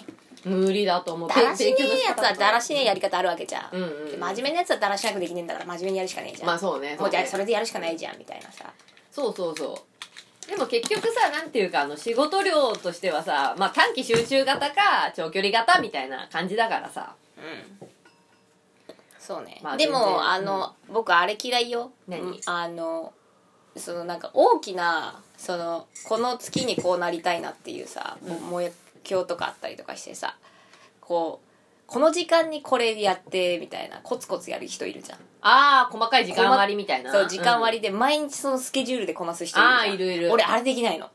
う無理だと思う。だらしねえやつはだらしねえやり方あるわけじゃん、うんうん。うんで真面目なやつはだらしなくできねえんだから真面目にやるしかねえじゃんまあそうねもうじゃあそれれでやるしかないじゃんみたいなさ。そうそうそう。でも結局さなんていうかあの仕事量としてはさ、まあ、短期集中型か長距離型みたいな感じだからさ。うんそうね、まあでも全然。あの、僕あれ嫌いよ。何？うんあのそのなんか大きなそのこの月にこうなりたいなっていうさ、目標とかあったりとかしてさこうこの時間にこれやってみたいなコツコツやる人いるじゃん。ああ細かい時間割りみたいな。そう時間割り、りで毎日そのスケジュールでこなす人いるじゃん。あーいるいる。俺あれできないの。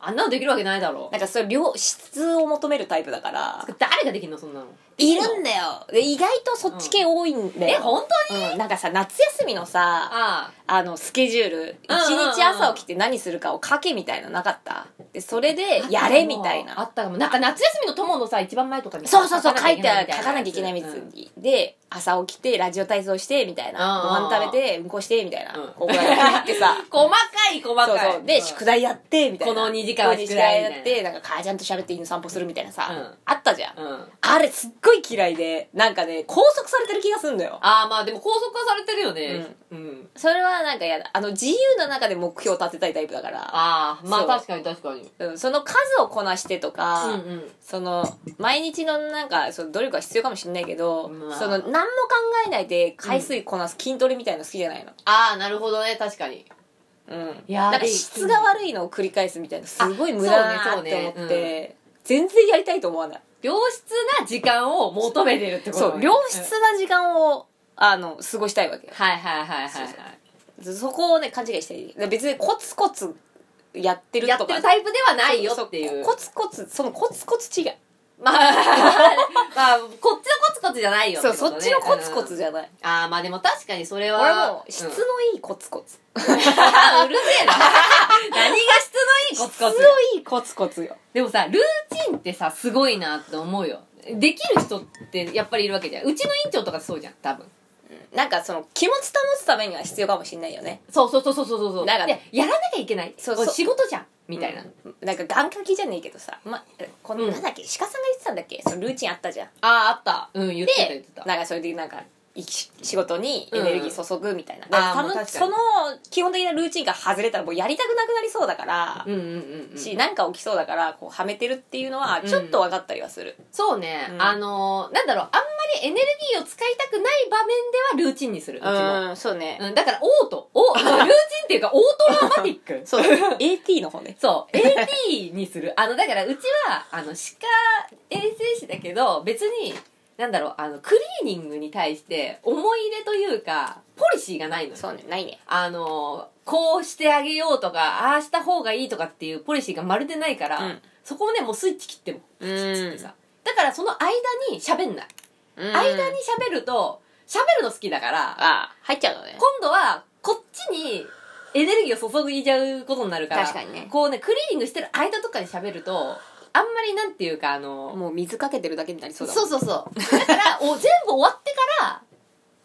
あんなのできるわけないだろなんかそれ量質を求めるタイプだから。誰ができんのそんなの？いるんだよ。で意外とそっち系多いんだよ、え本当に？うん、なんかさ夏休みのさああのスケジュール一日朝起きて何するかを書けみたいなのなかった？でそれであやれみたいな。あったかも。なんか夏休みの友のさ一番前とかにさそうそうそう書いて書かなきゃいけないみたいな。うんで朝起きてラジオ体操してみたいな。ご飯食べてうんこしてみたいな。うん。ここやってさ。細かい細かい。そうそう。で、ん宿題やってみたいな。この二時間は宿題やってなんか母ちゃんと喋って犬散歩するみたいなさ、うん。あったじゃん、うん。あれすっごい嫌いでなんかね拘束されてる気がするんだよ。ああまあでも拘束化されてるよね。うん、それはなんかやだ。あの自由な中で目標を立てたいタイプだから。ああまあ確かに確かに。うんその数をこなしてとか、うんうん。その毎日のなんかその努力は必要かもしれないけど、まあ。その何も考えないで回数こなす筋トレみたいなの好きじゃないの、ああなるほどね確かに。うん。いやーなんか質が悪いのを繰り返すみたいなすごい無駄だなって思そうって、ね全然やりたいと思わない。良質な時間を求めてるってことそう良質な時間をあの過ごしたいわけよ。はいはいはいはいはいそこをね勘違いしていい別にコツコツやってるやっとかてるタイプではないよっていう。そコツコツそのコツコツ違い。まあ、まあ、こっちのコツコツじゃないよそう、そっちのコツコツうんじゃない。ああまあでも確かにそれは俺も質うん。のいいコツコツ。うるせえな。何が質のいいコツコツ？質のいいコツコツよ。でもさルーチンってさすごいなって思うよ。できる人ってやっぱりいるわけじゃん。うちの院長とかそうじゃん多分なんかその気持ち保つためには必要かもしれないよね。そうそうそうそうそうそう。なんかでやらなきゃいけない。そうそう。仕事じゃんみたいな、うん。なんか願掛けじゃねえけどさ、ま、この、うん。なんだっけ、鹿さんが言ってたんだっけ？そのルーチンあったじゃん。あああった。うん言ってた言でってた、なんかそれでなんか、仕事にエネルギー注ぐみたいな、う確かに。その基本的なルーチンが外れたらもうやりたくなくなりそうだから、うんうんうんうん。しなんか起きそうだからこうはめてるっていうのはちょっと分かったりはする、そうね、うん。あのーなんだろうあんまりエネルギーを使いたくない場面ではルーチンにするうちも、うんそうね、うん、だからオート。お ルーチンっていうかオートマティック。そう。AT の方ね。そう。AT にする。あのだからうちはあの歯科衛生士だけど別になんだろうあのクリーニングに対して思い入れというかポリシーがないのよ。そうねないね。あのこうしてあげようとかああした方がいいとかっていうポリシーがまるでないから、うん。そこをねもうスイッチ切ってもうってさだからその間に喋んない、うん。間に喋ると喋るの好きだからあ入っちゃうのね。今度はこっちにエネルギーを注いじゃうことになるから確かにね。こうねクリーニングしてる間とかに喋るとあんまりなんていうかあのもう水かけてるだけになりそそううだもん。そうそう だからお全部終わってから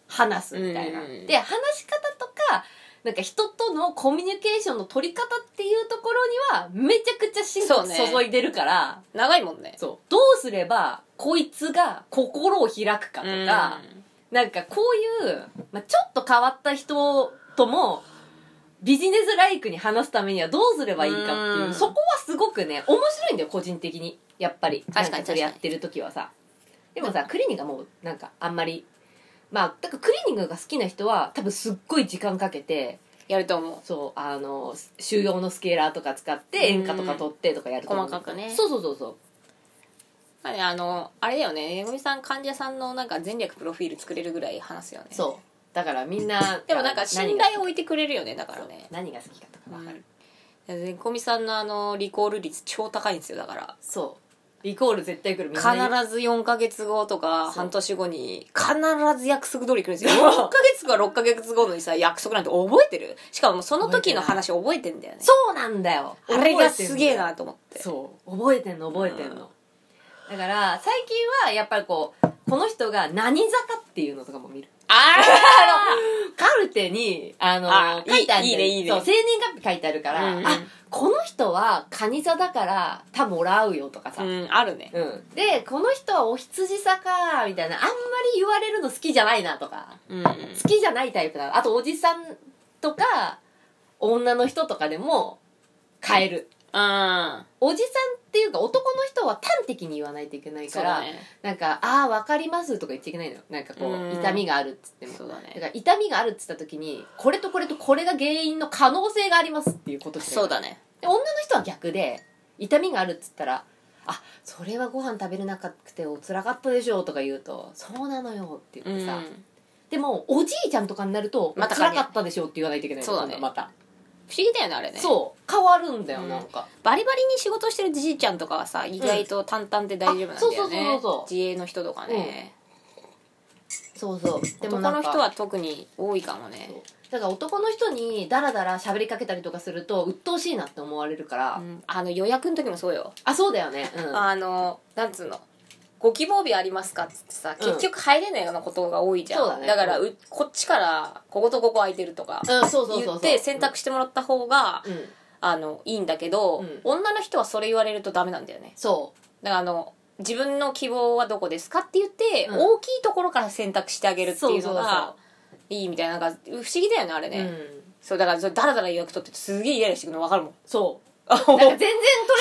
話すみたいな。うん。で話し方とかなんか人とのコミュニケーションの取り方っていうところにはめちゃくちゃ心そうね。注いでるから。長いもんね。そう。どうすればこいつが心を開くかとか、なんかこういう、まあ、ちょっと変わった人ともビジネスライクに話すためにはどうすればいいかっていううん。そこはすごくね面白いんだよ個人的に。やっぱり確かになんそれやってる時はさ。でもさクリーニングがもうなんかあんまりまあだからクリーニングが好きな人は多分すっごい時間かけてやると思う。そうあの収容のスケーラーとか使ってうん。塩化とか取ってとかやると思う。細かくね。そうそうそうそう。まあねあのあれだよね。めぐみさん患者さんのなんか前略プロフィール作れるぐらい話すよね。そうだからみんな でもなんか信頼を置いてくれるよねだからね。何が好きかとか分かる、めぐみさんのあのリコール率超高いんですよだから。そう。リコール絶対来る。必ず4ヶ月後とか半年後に必ず約束通り来るんですよ。4ヶ月か6ヶ月後にさ約束なんて覚えてる？しかもその時の話覚えてんだよね。そうなんだよ。あれがすげえなと思って。そう。覚えてんの覚えてんの、だから最近はやっぱりこうこの人が何坂っていうのとかも見るあカルテにあのあ書いてあるんだよ。いいねいいね。そう生年月日書いてあるから、うんうん。あこの人は蟹座だから多分俺合うよとかさ、あうんあるね。うん、でこの人はお羊座かみたいなあんまり言われるの好きじゃないなとか。うん好きじゃないタイプだ。あとおじさんとか女の人とかでも変えるうん。おじさんっていうか男の人は端的に言わないといけないから、そうだね。なんか「ああ分かります」とか言っちゃいけないのよ。なんかこううん。痛みがあるっつっても。そうだね。だから痛みがあるっつった時にこれとこれとこれが原因の可能性がありますっていうことしか言わないそうだね。で女の人は逆で痛みがあるっつったら「あそれはご飯食べれなくてお辛かったでしょ」とか言うと「そうなのよ」って言ってさ、でもおじいちゃんとかになると「また辛かったでしょ」って言わないといけないのそうだね。今度また議だよねあれね。そう。変わるんだようん。なんか、バリバリに仕事してるじいちゃんとかはさ意外と淡々で大丈夫なんだよね。あそうそうそうそう自営の人とかね、そうそう。でも男なんか。の人は特に多いかもね。だから男の人にダラダラ喋りかけたりとかすると鬱陶しいなって思われるから、うん。あの予約の時もそうよ、あそうだよね。うん。あのなんつうの？ご希望日ありますか？っつってさうん。結局入れないようなことが多いじゃん、そうだね。からうこっちからこことここ空いてるとかうんそうそうそうそう。言って選択してもらった方が、うん。あのいいんだけど、うん。女の人はそれ言われるとダメなんだよね。そだからあの自分の希望はどこですかって言って、うん。大きいところから選択してあげるっていうのそうそうがいいみたいななんか不思議だよねあれう、ね、うん。そうだからそれダラダラ予約取ってすげえイライラしてくるの分かるもん。そう。あなんか全然取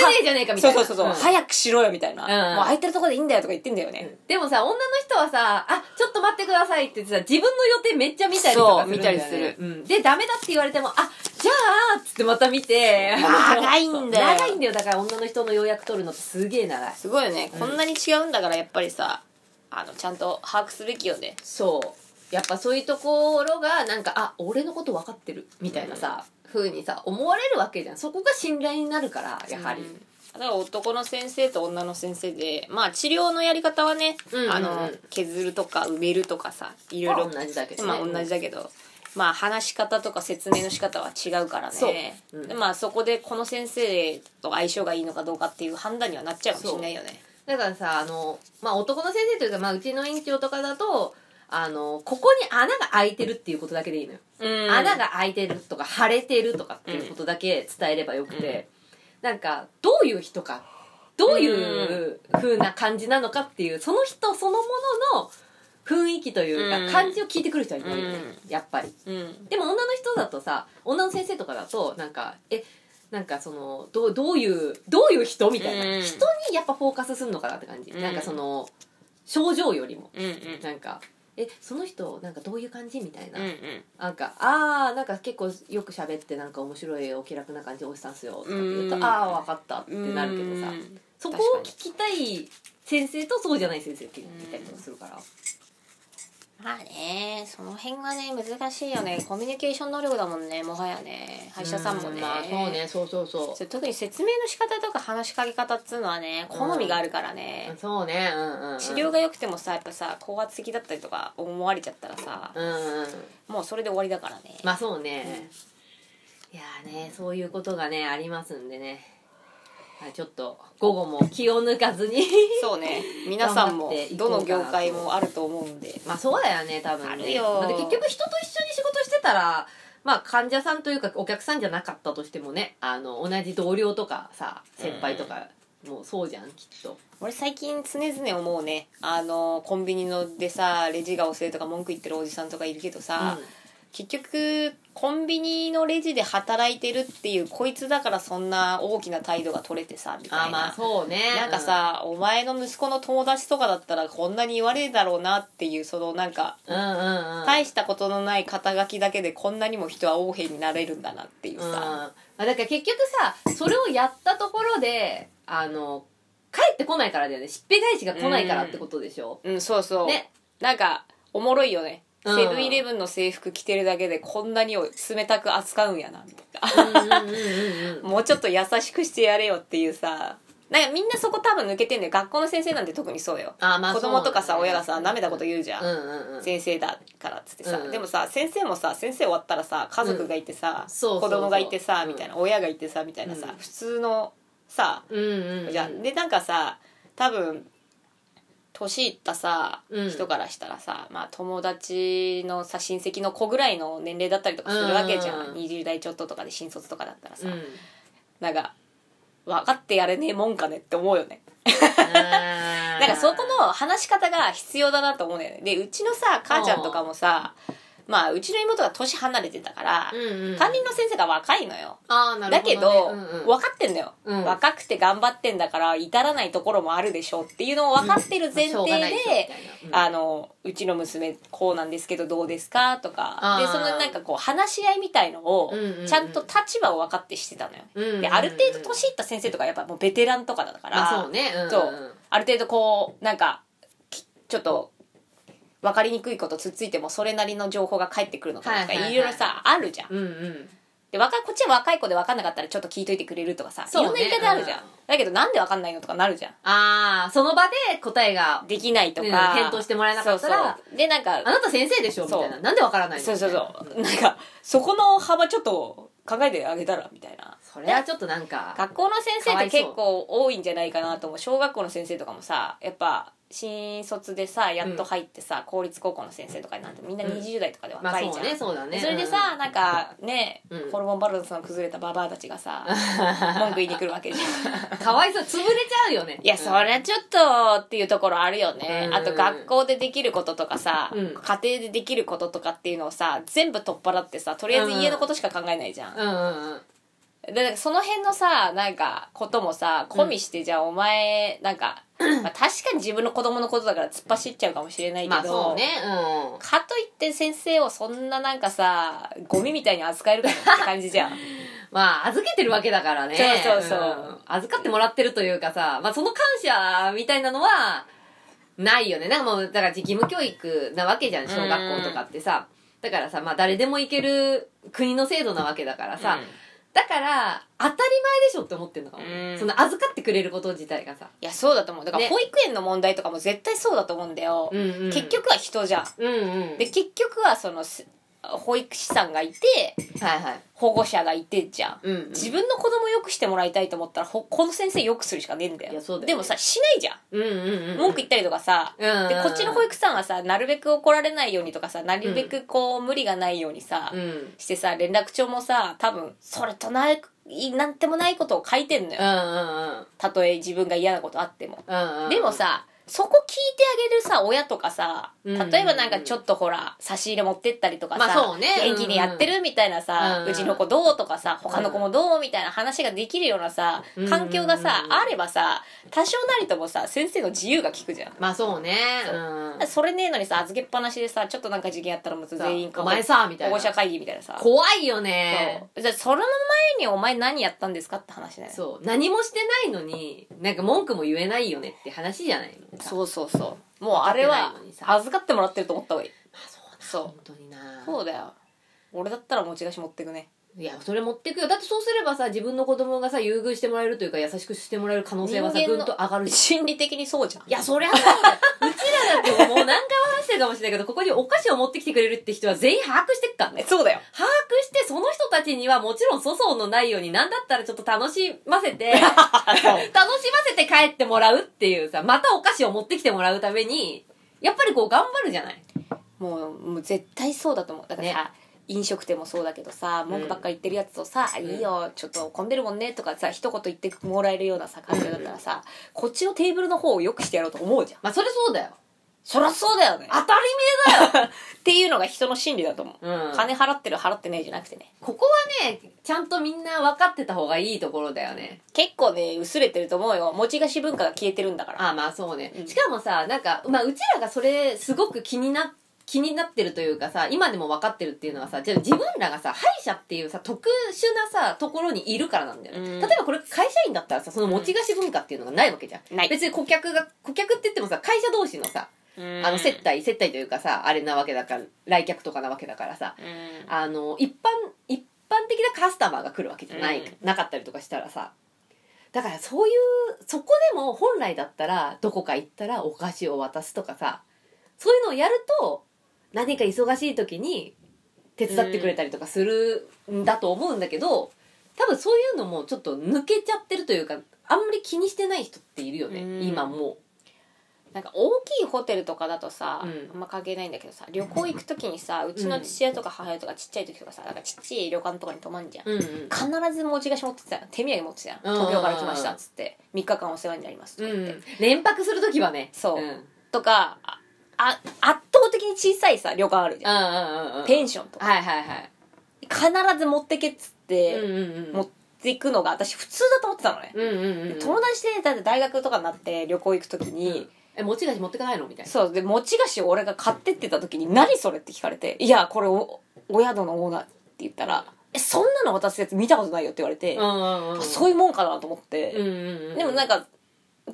れねえじゃねえかみたいうな。そそうそうそう、ん。早くしろよみたいな、うん。もう空いてるところでいいんだよとか言ってんだよね、でもさ女の人はさ「あちょっと待ってください」って言ってさ自分の予定めっちゃ見たりとかするね、見たりする。うん、でダメだって言われても「あじゃあ」っつってまた見て。長いんだよ。長いんだよ。だから女の人の予約取るのってすげえ長い。すごいよね、こんなに違うんだからやっぱりさあのちゃんと把握すべきよね。そう。やっぱそういうところがなんかあ俺のこと分かってる。みたいなさ、風にさ思われるわけじゃん。そこが信頼になるからやはり、うんだから男の先生と女の先生でまあ治療のやり方はね、うんうんうん。あの削るとか埋めるとかさいろいろ。まあ同じだけどね。まあ同じだけど、まあ話し方とか説明の仕方は違うからね。そう。うん。でまあそこでこの先生と相性がいいのかどうかっていう判断にはなっちゃうかもしれないよね。だからさあの、まあ、男の先生というか、まあ、うちの院長とかだとあのここに穴が開いてるっていうことだけでいいのよ、うん。穴が開いてるとか腫れてるとかっていうことだけ伝えればよくて、なんかどういう人かどういう風な感じなのかっていうその人そのものの雰囲気というか、うん。感じを聞いてくる人はいるよね、うん。やっぱり。うん。でも女の人だとさ女の先生とかだとなんかえなんかそのどうどういうどういう人みたいな、うん。人にやっぱフォーカスするのかなって感じ、うん。なんかその症状よりも。うんうん。なんかえその人なんかどういう感じみたいな、うんうん。なんかああなんか結構よく喋ってなんか面白いお気楽な感じでおじさんっすよとかって言うと、うん。ああ分かったってなるけどさ、うん。そこを聞きたい先生とそうじゃない先生っていたりとかするから、まあねその辺がね難しいよね。コミュニケーション能力だもんねもはやね。歯医者さんもね,、うまあそうねそうそうそそう特に説明の仕方とか話しかけ方っつうのはね好みがあるからね。う、そうねうんうん、うん、治療が良くてもさやっぱさ高圧的だったりとか思われちゃったらさ、うんうんもうそれで終わりだからね、まあそうね、いやーねそういうことがねありますんでねまあちょっと午後も気を抜かずにそうね。皆さんもどの業界もあると思うんで。まあそうだよね多分ね。あるよ。だって結局人と一緒に仕事してたらまあ患者さんというかお客さんじゃなかったとしてもねあの同じ同僚とかさ先輩とかもそうじゃんきっと。俺最近常々思うね。あのコンビニのでさレジが遅いとか文句言ってるおじさんとかいるけどさ、結局コンビニのレジで働いてるっていうこいつだからそんな大きな態度が取れてさみたいな。あまあそうね。なんかさ、お前の息子の友達とかだったらこんなに言われるだろうなっていうそのなんかうんうんうん。大したことのない肩書きだけでこんなにも人は横柄になれるんだなっていううん、さ、まあだから結局さそれをやったところであの帰ってこないからだよね。しっぺ返しが来ないからってことでしょ、うん、そうそう、ね。なんかおもろいよね、うん。セブンイレブンの制服着てるだけでこんなに冷たく扱うんやなみたいな。もうちょっと優しくしてやれよっていうさ。なんかみんなそこ多分抜けてんだよ。学校の先生なんて特にそうよ。あまあ子供とかさ親がさ舐めたこと言うじゃん、うんうんうん。先生だからっつってさ、うん。でもさ先生もさ先生終わったらさ家族がいてさ、そうそうそう。子供がいてさうん。みたいな。親がいてさみたいなさ、うん。普通のさうんうんうん。じゃん。でなんかさ多分年いったさ、うん。人からしたらさ、まあ、友達のさ親戚の子ぐらいの年齢だったりとかするわけじゃん、うん。20代ちょっととかで新卒とかだったらさ、うん。なんか分かってやれねえもんかねって思うよね。な なんかそこの話し方が必要だなと思うんだよね。でうちのさ母ちゃんとかもさまあうちの妹が年離れてたから、うんうん。担任の先生が若いのよ。あーなるだほどね。けど、うんうん。分かってんだよ、うん。若くて頑張ってんだから至らないところもあるでしょうっていうのを分かってる前提でうん。あのうちの娘こうなんですけどどうですか？とかでそのなんかこう話し合いみたいのをちゃんと立場を分かってしてたのよ、うんうんうんである程度年いった先生とかやっぱもうベテランとかだから、まあそうね。そう。ある程度こうなんかきちょっと分かりにくいことつっついてもそれなりの情報が返ってくるのとかはいはいはい。いろいろさあるじゃん。うんうん。で若いこっちは若い子で分かんなかったらちょっと聞いといてくれるとかさ、ね。いろんな言い方あるじゃん、うんだけどなんで分かんないのとかなるじゃん。ああその場で答えができないとか、うん返答してもらえなかったらでなんかあなた先生でしょみたいな。そうなんでわからないの？そうそうそう。なんかそこの幅ちょっと考えてあげたらみたいな。それはちょっとなんか学校の先生って結構多いんじゃないかなと思う。小学校の先生とかもさやっぱ新卒でさやっと入ってさ、公立高校の先生とかになってみんな20代とかでまあ若いじゃん、そうねそうだね。それでさ、なんかね、うん。ホルモンバランスの崩れたババアたちがさ 文句言いに来るわけじゃん。かわいそう。潰れちゃうよね。いやそりゃちょっとっていうところあるよね、うん。あと学校でできることとかさ、うん。家庭でできることとかっていうのをさ全部取っ払ってさとりあえず家のことしか考えないじゃん、うんうんうんでその辺のさなんかこともさ込みして、じゃあお前なんか、まあ、確かに自分の子供のことだから突っ走っちゃうかもしれないけど、まあそうねうん。かといって先生をそんななんかさゴミみたいに扱えるかなって感じじゃん。まあ預けてるわけだからね。そうそうそう。ん。預かってもらってるというかさまあその感謝みたいなのはないよね。なんかもうだから義務教育なわけじゃん。小学校とかってさ。だからさまあ誰でも行ける国の制度なわけだからさ、うんだから当たり前でしょって思ってんのかも、うん。その預かってくれること自体がさ、いやそうだと思う。だからね。保育園の問題とかも絶対そうだと思うんだよ、うんうん。結局は人じゃん。うんうん。で結局はそのす保育士さんがいてはいはい。保護者がいてじゃん、うんうん。自分の子供よくしてもらいたいと思ったらほこの先生よくするしかねえんだよ。いやそうだよね。でもさしないじゃん。うんうんうん文句言ったりとかさ、うんうんうん。でこっちの保育士さんはさなるべく怒られないようにとかさなるべくこう、無理がないようにさ、うん。してさ連絡帳もさ多分それとないなんてもないことを書いてんのよ。うんうんうん。たとえ自分が嫌なことあっても、うんうん。でもさそこ聞いてあげるさ親とかさうん。例えばなんかちょっとほら差し入れ持ってったりとかさ、まあそうね。元気にやってるみたいなさ、ううんちの子どうとかさ他の子もどうみたいな話ができるようなさうん。環境がさ、うんあればさ多少なりともさ先生の自由が利くじゃん。まあそうね。そう。うん。それねえのにさ預けっぱなしでさちょっとなんか事件やったらもう全員お前さみたいな。保護者会議みたいなさ。怖いよね。そう。じゃあそれの前にお前何やったんですかって話だよね。そう。何もしてないのになんか文句も言えないよねって話じゃないの？そうそうそう。もうあれは預かってもらってると思った方がいい。まあそうだ。そう。本当にな。そうだよ。俺だったら持ち菓子持ってくね。いやそれ持ってくよ。だってそうすればさ自分の子供がさ優遇してもらえるというか優しくしてもらえる可能性はさぐんと上がるし心理的にそうじゃん。いやそりゃそうだ。ようちらだってもう何回してるかもしれないけどここにお菓子を持ってきてくれるって人は全員把握してっからねそうだよ。把握してその人たちにはもちろん粗相のないように何だったらちょっと楽しませて 楽しませて帰ってもらうっていうさまたお菓子を持ってきてもらうためにやっぱりこう頑張るじゃない？もうもう絶対そうだと思う。だからさ、飲食店もそうだけどさ文句ばっかり言ってるやつとさ「ん。いいよちょっと混んでるもんね」とかさ一言言ってもらえるようなさ環境だったらさ、こっちのテーブルの方を良くしてやろうと思うじゃん。まあそれそうだよそりゃそうだよね。当たりっていうのが人の心理だと思う、前だよ、うん、金払ってる払ってないじゃなくてね。ここはねちゃんとみんな分かってた方がいいところだよね。結構ね薄れてると思うよ。持ち菓子文化が消えてるんだから。ああまあそうね、うん。しかもさなんか、まあ、うちらがそれすごく気にな気になってるというかさ今でも分かってるっていうのはさじゃあ自分らがさ歯医者っていうさ特殊なさところにいるからなんだよね、うん。例えばこれ会社員だったらさその持ち菓子文化っていうのがないわけじゃん、ない。別に顧客が顧客って言ってもさ会社同士のさあの接待接待というかさあれなわけだから来客とかなわけだからさうん。あの一般一般的なカスタマーが来るわけじゃない、うん。なかったりとかしたらさ。だからそういうそこでも本来だったらどこか行ったらお菓子を渡すとかさそういうのをやると何か忙しい時に手伝ってくれたりとかするんだと思うんだけど、多分そういうのもちょっと抜けちゃってるというかあんまり気にしてない人っているよね、うん。今もなんか大きいホテルとかだとさ、うん。あんま関係ないんだけどさ旅行行く時にさうちの父親とか母親とかちっちゃい時とかさなんかちっちゃい旅館とかに泊まんじゃん、う、うんうん、必ず持ち菓子持ってたよ。手土産持ってたよ。うん東京から来ましたっつって3日間お世話になりますとか言って、うん、連泊する時はね。そう。うん、うんとかああ圧倒的に小さいさ旅館あるじゃん、うんうんうんペンションとか。はいはいはい。必ず持ってけっつって、うんうんうん。持っていくのが私普通だと思ってたのね、うんうんうん友達でだって大学とかになって旅行行く時に、え持ち菓子持ってかないの？みたいな。そうで持ち菓子を俺が買ってってた時に「何それ?」って聞かれて「いやこれおお宿のオーナー」って言ったら「えそんなの渡すやつ見たことないよ」って言われて、うんそういうもんかなと思って、うんうんうんでもなんか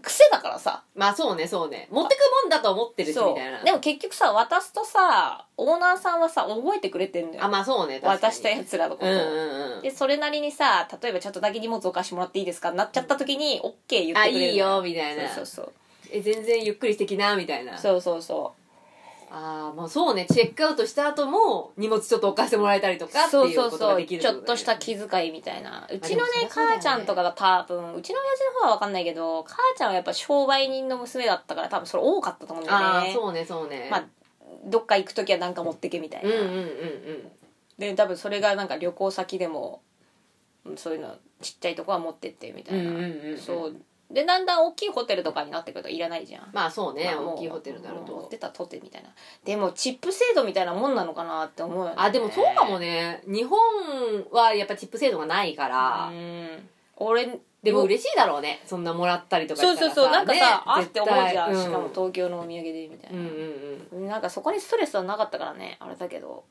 癖だからさ。まあそうねそうね。持ってくもんだと思ってるしそみたいな。うでも結局さ渡すとさオーナーさんはさ覚えてくれてんだよあまあそうね確かに。渡したやつらのこうんうんうん。でそれなりにさ例えばちょっとだけ荷物お貸しもらっていいですかなっちゃった時に OK 言ってくあれるいいよみたいな。そうそうえ全然ゆっくりしてきなみたいな。そうそうそああまあそうね。チェックアウトした後も荷物ちょっと置かせてもらえたりとかうそうっていうそうそうことができるちょっとした気気遣いみたいな。うちのね母ちゃんとかが多分うちの親父の方は分かんないけど母ちゃんはやっぱ商売人の娘だったから多分それ多かったと思うんだよね。ああそうねそうね。まあどっか行く時は何か持ってけみたいな、うんうんうんうん。で多分それがなんか旅行先でもうんそういうのちっちゃいとこは持ってってみたいな、うんうんうんうん。そうでだんだん大きいホテルとかになってくるといらないじゃん。まあそうねまあもう大きいホテルになる持ってたとてみたいな。でもチップ制度みたいなもんなのかなって思うよね。あでもそうかもね。日本はやっぱチップ制度がないから。うん。俺でも嬉しいだろうね。そんなもらったりとかそうそうそう。なんかさ、ねあって思うじゃん、しかも東京のお土産でみたいうんな、うんうん。なんかそこにストレスはなかったからね。あれだけど。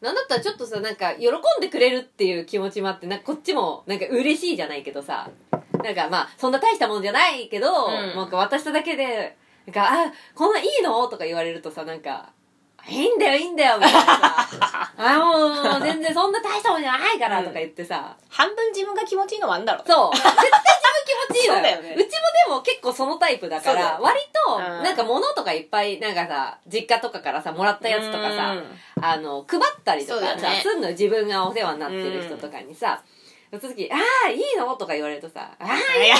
なんだったらちょっとさなんか喜んでくれるっていう気持ちもあってなんかこっちもなんか嬉しいじゃないけどさなんかまあそんな大したもんじゃないけど、ん。なんか渡しただけでなんかあこんなんいいの？とか言われるとさなんかいいんだよいいんだよみたいなさ。あもう全然そんな大したもんじゃないからとか言ってさ、半分自分が気持ちいいのもあんだろ。うそう。絶対自分気持ちいいのよ。そうだよね。うちもでも結構そのタイプだから、そう。だよ割と、うん。なんか物とかいっぱい、なんかさ、実家とかからさ、もらったやつとかさう、ん。あの、配ったりとかさ、そうだよね。すんの自分がお世話になってる人とかにさ、その時、ああ、いいの？とか言われるとさ、ああ、いいねい。っ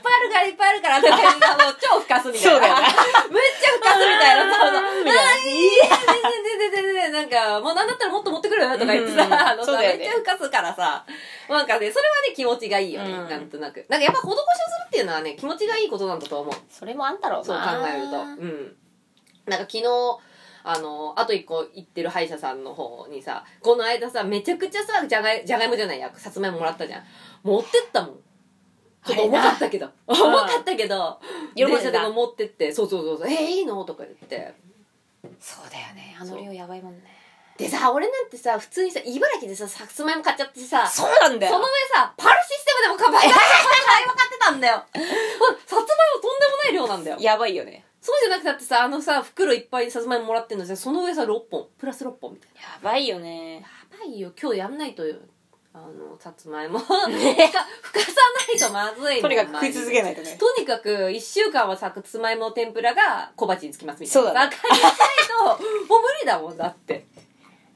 ぱいあるから、いっぱいあるから、とか言うのもう 超ふかすみたいな。そうだよねむっちゃふかすみたいな。そうああ、いい全然全然全然、なんかさもうなんだったらもっと持ってくるよとか言ってさ、うんあのさめっちゃ浮かすからさなんかねそれはね気持ちがいいよね、うん。なんとなく。なんかやっぱ施しをするっていうのはね気持ちがいいことなんだと思う。それもあんだろうそう考なえると。うん。なんか昨日あのあと一個行ってる歯医者さんの方にさこの間さめちゃくちゃさじゃがいじゃがいもじゃないやさつまいももらったじゃん。持ってったもん。ちょっと重かったけど。重かったけど。電車でも持ってってそうそうそうそう「えー、いいの?」とか言って。そうだよね。あの量やばいもんね。でさ俺なんてさ普通にさ茨城でささつまいも買っちゃってさそうなんだよ。その上さパルシステムでも買 買い買ってたんだよ。さつまいもとんでもない量なんだよ。やばいよねそうじゃなくたってさあのさ袋いっぱいさつまいももらってんのさその上さ6本プラス6本みたいな。やばいよね。やばいよ。今日やんないとよ。あのさつまいも。ふかさないとまずいもん とにかく食い続けないとね。とにかく1週間はさつまいもの天ぷらが小鉢につきますみたいな。そうだね。さ感じしないともう無理だもんだって。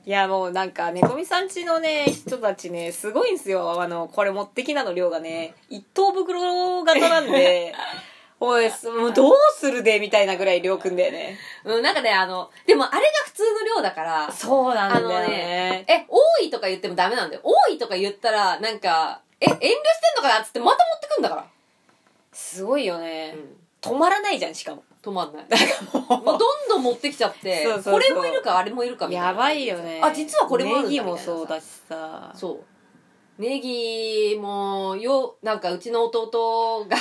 いやもうなんか猫みさんちのね人たちねすごいんですよ。あのこれ持ってきなの量がね。一等袋型なんで おいもうどうするでみたいなぐらい量くんだよね。うんなんかねあのでもあれが普通の量だからそうなんあのねえ多いとか言ってもダメなんだよ。多いとか言ったらなんかえ遠慮してんのかなっつってまた持ってくんだから、すごいよね、うん。止まらないじゃんしかも。止まんない。なんかももうどんどん持ってきちゃってそうそうそう。これもいるかあれもいるかみたいな。やばいよね。あ実はこれもあるんだネギみたいなさ。もそうだしさ。そうネギもよなんかうちの弟が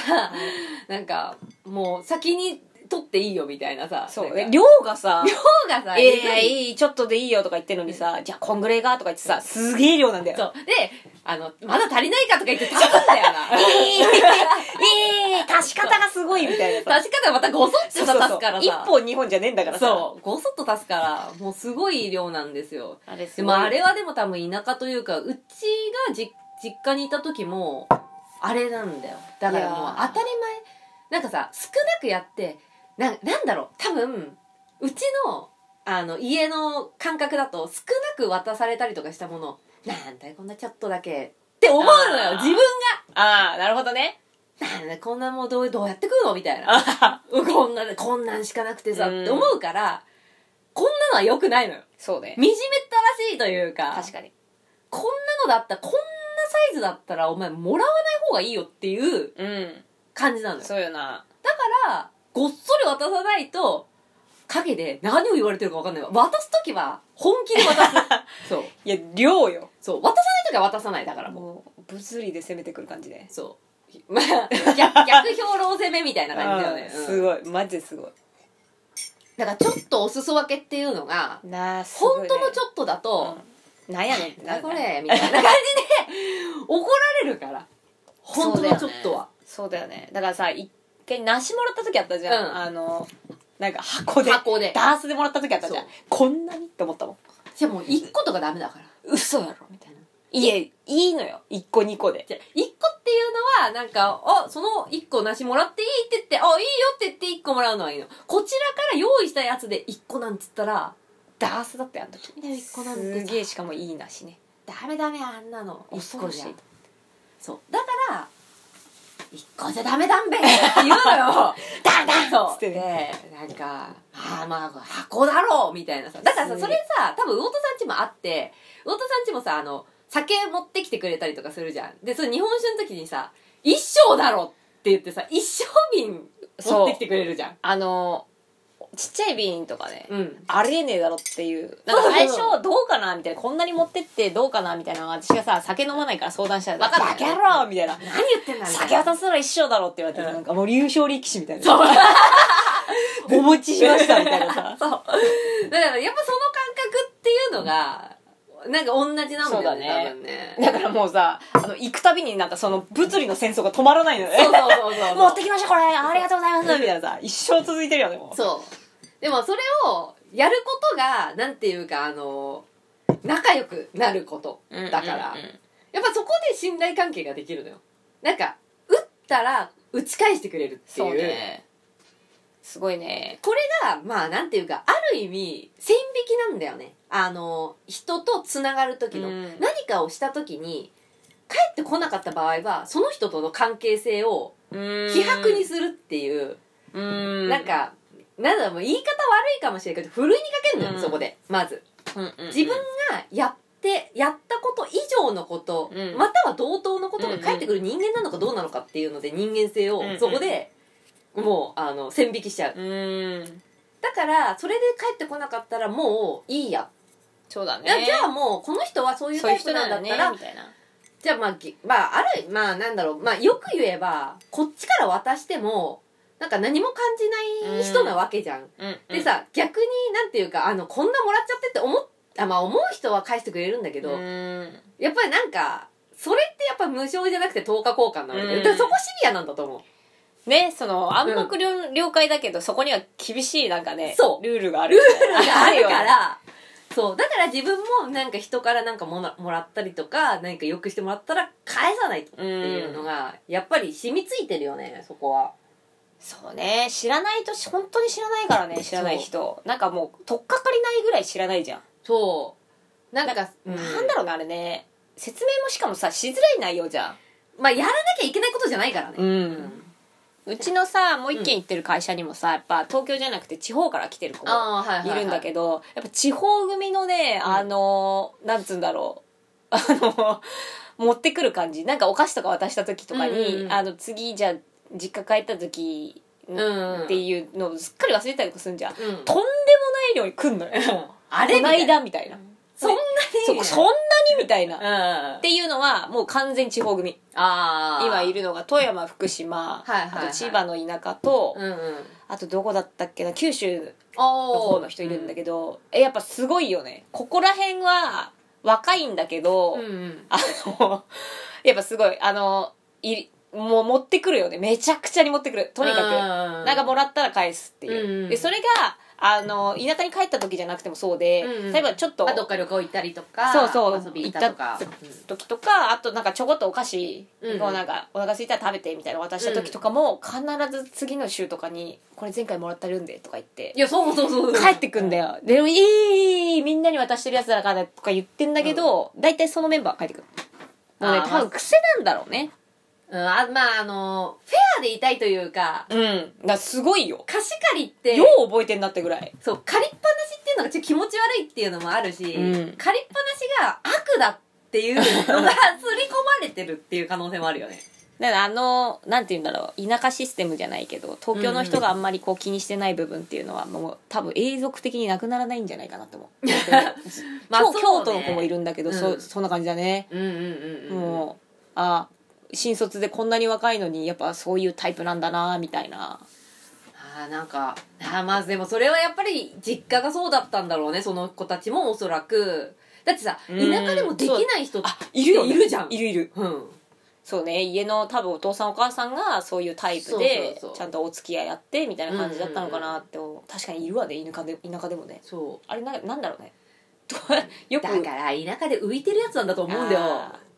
なんかもう先に取っていいよみたいなさそう量がさ 量がさええいいちょっとでいいよとか言ってるのにさ、じゃあこんぐらいがとか言ってさすげえ量なんだよ。そう。であのまだ足りないかとか言って足すんだよな。ええ足し方がすごいみたいなさ。足し方がまたごそっと足すから一さ本二本じゃねえんだからさ。そう。ごそっと足すからもうすごい量なんですよ。あれすでごい。もあれはでも多分田舎というかうちがじ実家にいた時もあれなんだよ。だからもう当たり前。なんかさ少なくやってななんだろう。多分うちのあの家の感覚だと少なく渡されたりとかしたもの。なんだよこんなちょっとだけ。って思うのよ自分ああなるほどね。がなんだこんなもうどうどうやって食うのみたいな。あこんなこんなんしかなくてさうん。って思うからこんなのは良くないのよ。そうね。惨めったらしいというか。確かに。こんなのだったらこんなサイズだったらお前もらわない方がいいよっていううん。感じなのよ。だそうよな。からごっそり渡さないと陰で何を言われてるか分かんない。わ渡す時は本気で渡す。そう。いや量よ。そう。渡さない時は渡さないだからもう。物理で攻めてくる感じで。そう。まあ逆逆兵糧攻めみたいな感じだよね、うんうん。すごい。マジですごい。だからちょっとお裾分けっていうのがね、本当のちょっとだと、うん。なんやねんってなこれみたいな感じで怒られるから。本当のちょっとは。そうだよね。だからさ一回梨もらった時あったじゃん、うん。あのなんか箱で箱で。ダースでもらった時あったじゃん。そう。こんなにって思ったもん。じゃあもう1個とかダメだから。嘘やろみたいな。いえ。いいのよ。1個2個で。じゃあ1個っていうのはなんかあその1個梨もらっていいって言ってあいいよって言って1個もらうのはいいの。こちらから用意したやつで1個なんつったらダースだったよあの時。いや一個なんすげえしかもいい梨ね。ダメダメあんなの。1個じゃ恐ろしいそう。だから1個じゃダメだんべって言うのよ。ダンダンそうつってね。でなんかまあまあ箱だろうみたいなさ。だからさそれさ多分魚田さんちもあって魚田さんちもさあの酒持ってきてくれたりとかするじゃん。でそれ日本酒の時にさ一升だろって言ってさ一升瓶持ってきてくれるじゃん。あのちっちゃい瓶とかね、うん。ありえねえだろっていう。なんか最初どうかなみたいなこんなに持ってってどうかなみたいな私がさ酒飲まないから相談したらバカ野郎みたいな。何言ってんだ酒な渡すなら一緒だろって言われて、うん。なんかもう優勝力士みたいな。お持 ちしましたみたいなさ。そう。だからやっぱその感覚っていうのがなんか同じなんだよねね。ね。だからもうさあの行くたびになんかその物理の戦争が止まらないのね。そうそうそうそう。持ってきましたこれ。ありがとうございます。みたいなさ一生続いてるよねもう。そうでもそれをやることがなんていうかあの仲良くなることだから、うんうんうんやっぱそこで信頼関係ができるのよ。なんか打ったら打ち返してくれるっていう。そうね。すごいね。これがまあなんていうかある意味線引きなんだよね。あの人とつながる時の、うん。何かをした時に帰ってこなかった場合はその人との関係性を希薄にするっていう、うん。なんかなんだろうもう言い方悪いかもしれないけどふるいにかけるのよ、うん。そこでまず。うんうんうん。自分がやってやったこと以上のこと、うん。または同等のことが返ってくる人間なのかどうなのかっていうので人間性をうんうん。そこでもうあの線引きしちゃう。うん。だからそれで帰ってこなかったらもういいや。そうだね。いやじゃあもうこの人はそういうそういうタイプ人なんんだったらねみたいな。じゃあまあぎまああるまあなんだろうまあよく言えばこっちから渡してもなんか何も感じない人なわけじゃん、うん。でさ逆になんていうかあのこんなもらっちゃってって思っあまあ思う人は返してくれるんだけど、うん。やっぱりなんかそれってやっぱ無償じゃなくて10日交換なわけで、うん。そこシビアなんだと思う。ねその暗黙了了解だけどそこには厳しいなんかねそう。ルールがあるルールがあるから。そう。だから自分もなんか人からなんかもらもらったりとか何かよくしてもらったら返さないとっていうのがやっぱり染みついてるよねそこはそうね。知らないと本当に知らないからね知らない人。なんかもう取っかかりないぐらい知らないじゃん、そう。なんか、うん。なんだろうねあれね。説明もしかもさしづらい内容じゃん。まあやらなきゃいけないことじゃないからね、うん。うちのさもう一軒行ってる会社にもさやっぱ東京じゃなくて地方から来てる子もああはいはい、はい、い。るんだけどやっぱ地方組のねうん。あのなんつうんだろう。あの持ってくる感じ。なんかお菓子とか渡した時とかに、うんうんうん。あの次じゃあ実家帰った時んうん。っていうのをすっかり忘れたりとかするんじゃん、うん。とんでもない量に来んのよ。あれこな。いだみたいな。そんなに？そんなにみたいな、うん。っていうのはもう完全地方組。今いるのが富山福島、あと千葉の田舎と、あとどこだったっけな？九州のの方の人いるんだけど、えやっぱすごいよね。ここら辺は若いんだけど、あのやっぱすごい。あのいもう持ってくるよね。めちゃくちゃに持ってくる。とにかく。ななんかもらったら返すっていう、うんうん。でそれがあの田舎に帰った時じゃなくてもそうで、うんうん。例えばちょっとまあ、どっか旅行行ったりとかそうそう遊び行ったとか。行時とかあとなんかちょこっとお菓子うんをなんかお腹空いたら食べてみたいなの渡した時とかも必ず次の週とかに「これ前回もらったるんで」とか言っていやそうそうそう帰ってくんだよ。でもいいみんなに渡してるやつだからとか言ってんだけど大体そのメンバー帰ってくる。もうねあー多分癖なんだろうねうん、あまああのフェアでいたいというかうん。だすごいよ。貸し借りってよう覚えてんなってぐらい。そう借りっぱなしっていうのがちょっと気持ち悪いっていうのもあるし、うん。借りっぱなしが悪だっていうのが刷り込まれてるっていう可能性もあるよね。だからあのなんて言うんだろう。田舎システムじゃないけど東京の人があんまりこう気にしてない部分っていうのはもう多分永続的になくならないんじゃないかなと思う。京 まあそうね。京都の子もいるんだけど、うん。そそんな感じだね、うんうんうんうん。もうあ新卒でこんなに若いのにやっぱそういうタイプなんだなみたいな。あーなんかあーまあでもそれはやっぱり実家がそうだったんだろうねその子たちもおそらく。だってさ田うん舎でもできない人いるいるじゃん。いるいる。うん。そうね家の多分お父さんお母さんがそういうタイプでちゃんとお付き合いやってみたいな感じだったのかなって思う。確かにいるわね田舎で田舎でもね。そあれななんだろうね。よくうだから田舎で浮いてるやつなんだと思うんだよ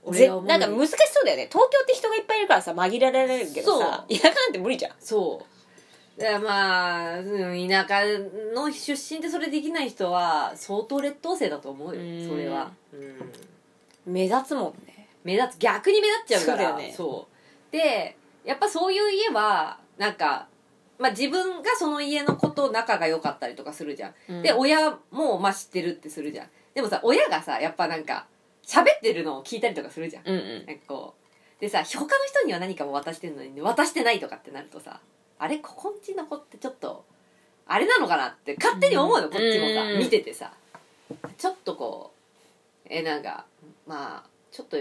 俺なんか難しそうだよね。東京って人がいっぱいいるからさ紛れられるけどさそ田舎なんて無理じゃん。そう。だからまあうん田舎の出身でそれできない人は相当劣等生だと思うようん。それは、うん、目立つもんね。目立つ。逆に目立っちゃうからそうだよね。そう。でやっぱそういう家はなんか、まあ、自分がその家の子と仲が良かったりとかするじゃん、で親もまあ知ってるってするじゃん。でもさ親がさやっぱなんか喋ってるのを聞いたりとかするじゃん。うんうん。なんかこう。でさ他の人には何かも渡してんのに渡してないとかってなるとさあれここんちの子ってちょっとあれなのかなって勝手に思うの、こっちもさ、うん見ててさ。ちょっとこうえなんかまあちょっと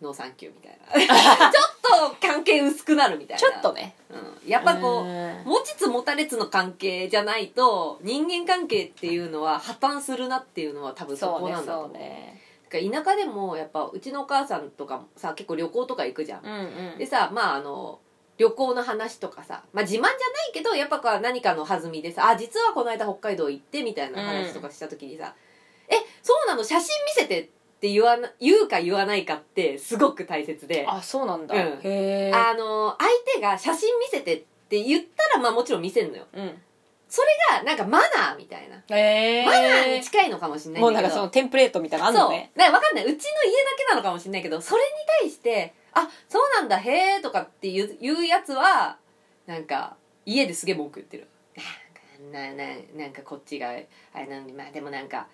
ノーサンキューみたいな。ちょっと関係薄くなるみたいな。ちょっとね。うん、やっぱこう、ん。持ちつ持たれつの関係じゃないと人間関係っていうのは破綻するなっていうのは多分そそうねこなんだと思う。そうね田舎でもやっぱうちのお母さんとかもさ結構旅行とか行くじゃん、うんうん。でさまああの旅行の話とかさ、まあ、自慢じゃないけどやっぱこう何かの弾みでさ「あ実はこの間北海道行って」みたいな話とかした時にさ「えそうなの？写真見せて」って言わな言うか言わないかってすごく大切で。あそうなんだ、うん。へえあの相手が写真見せてって言ったらまあもちろん見せんのよ。うんそれがなんかマナーみたいな。へえマナーに近いのかもしれないもうなんかそのテンプレートみたいなのあんそうのね。だから分かんない。うちの家だけなのかもしれないけどそれに対して「あそうなんだへえ」とかっていう言うやつはなんか家ですげえ文句言ってる。なんかなななんかこっちがあれなんでまあでもなんか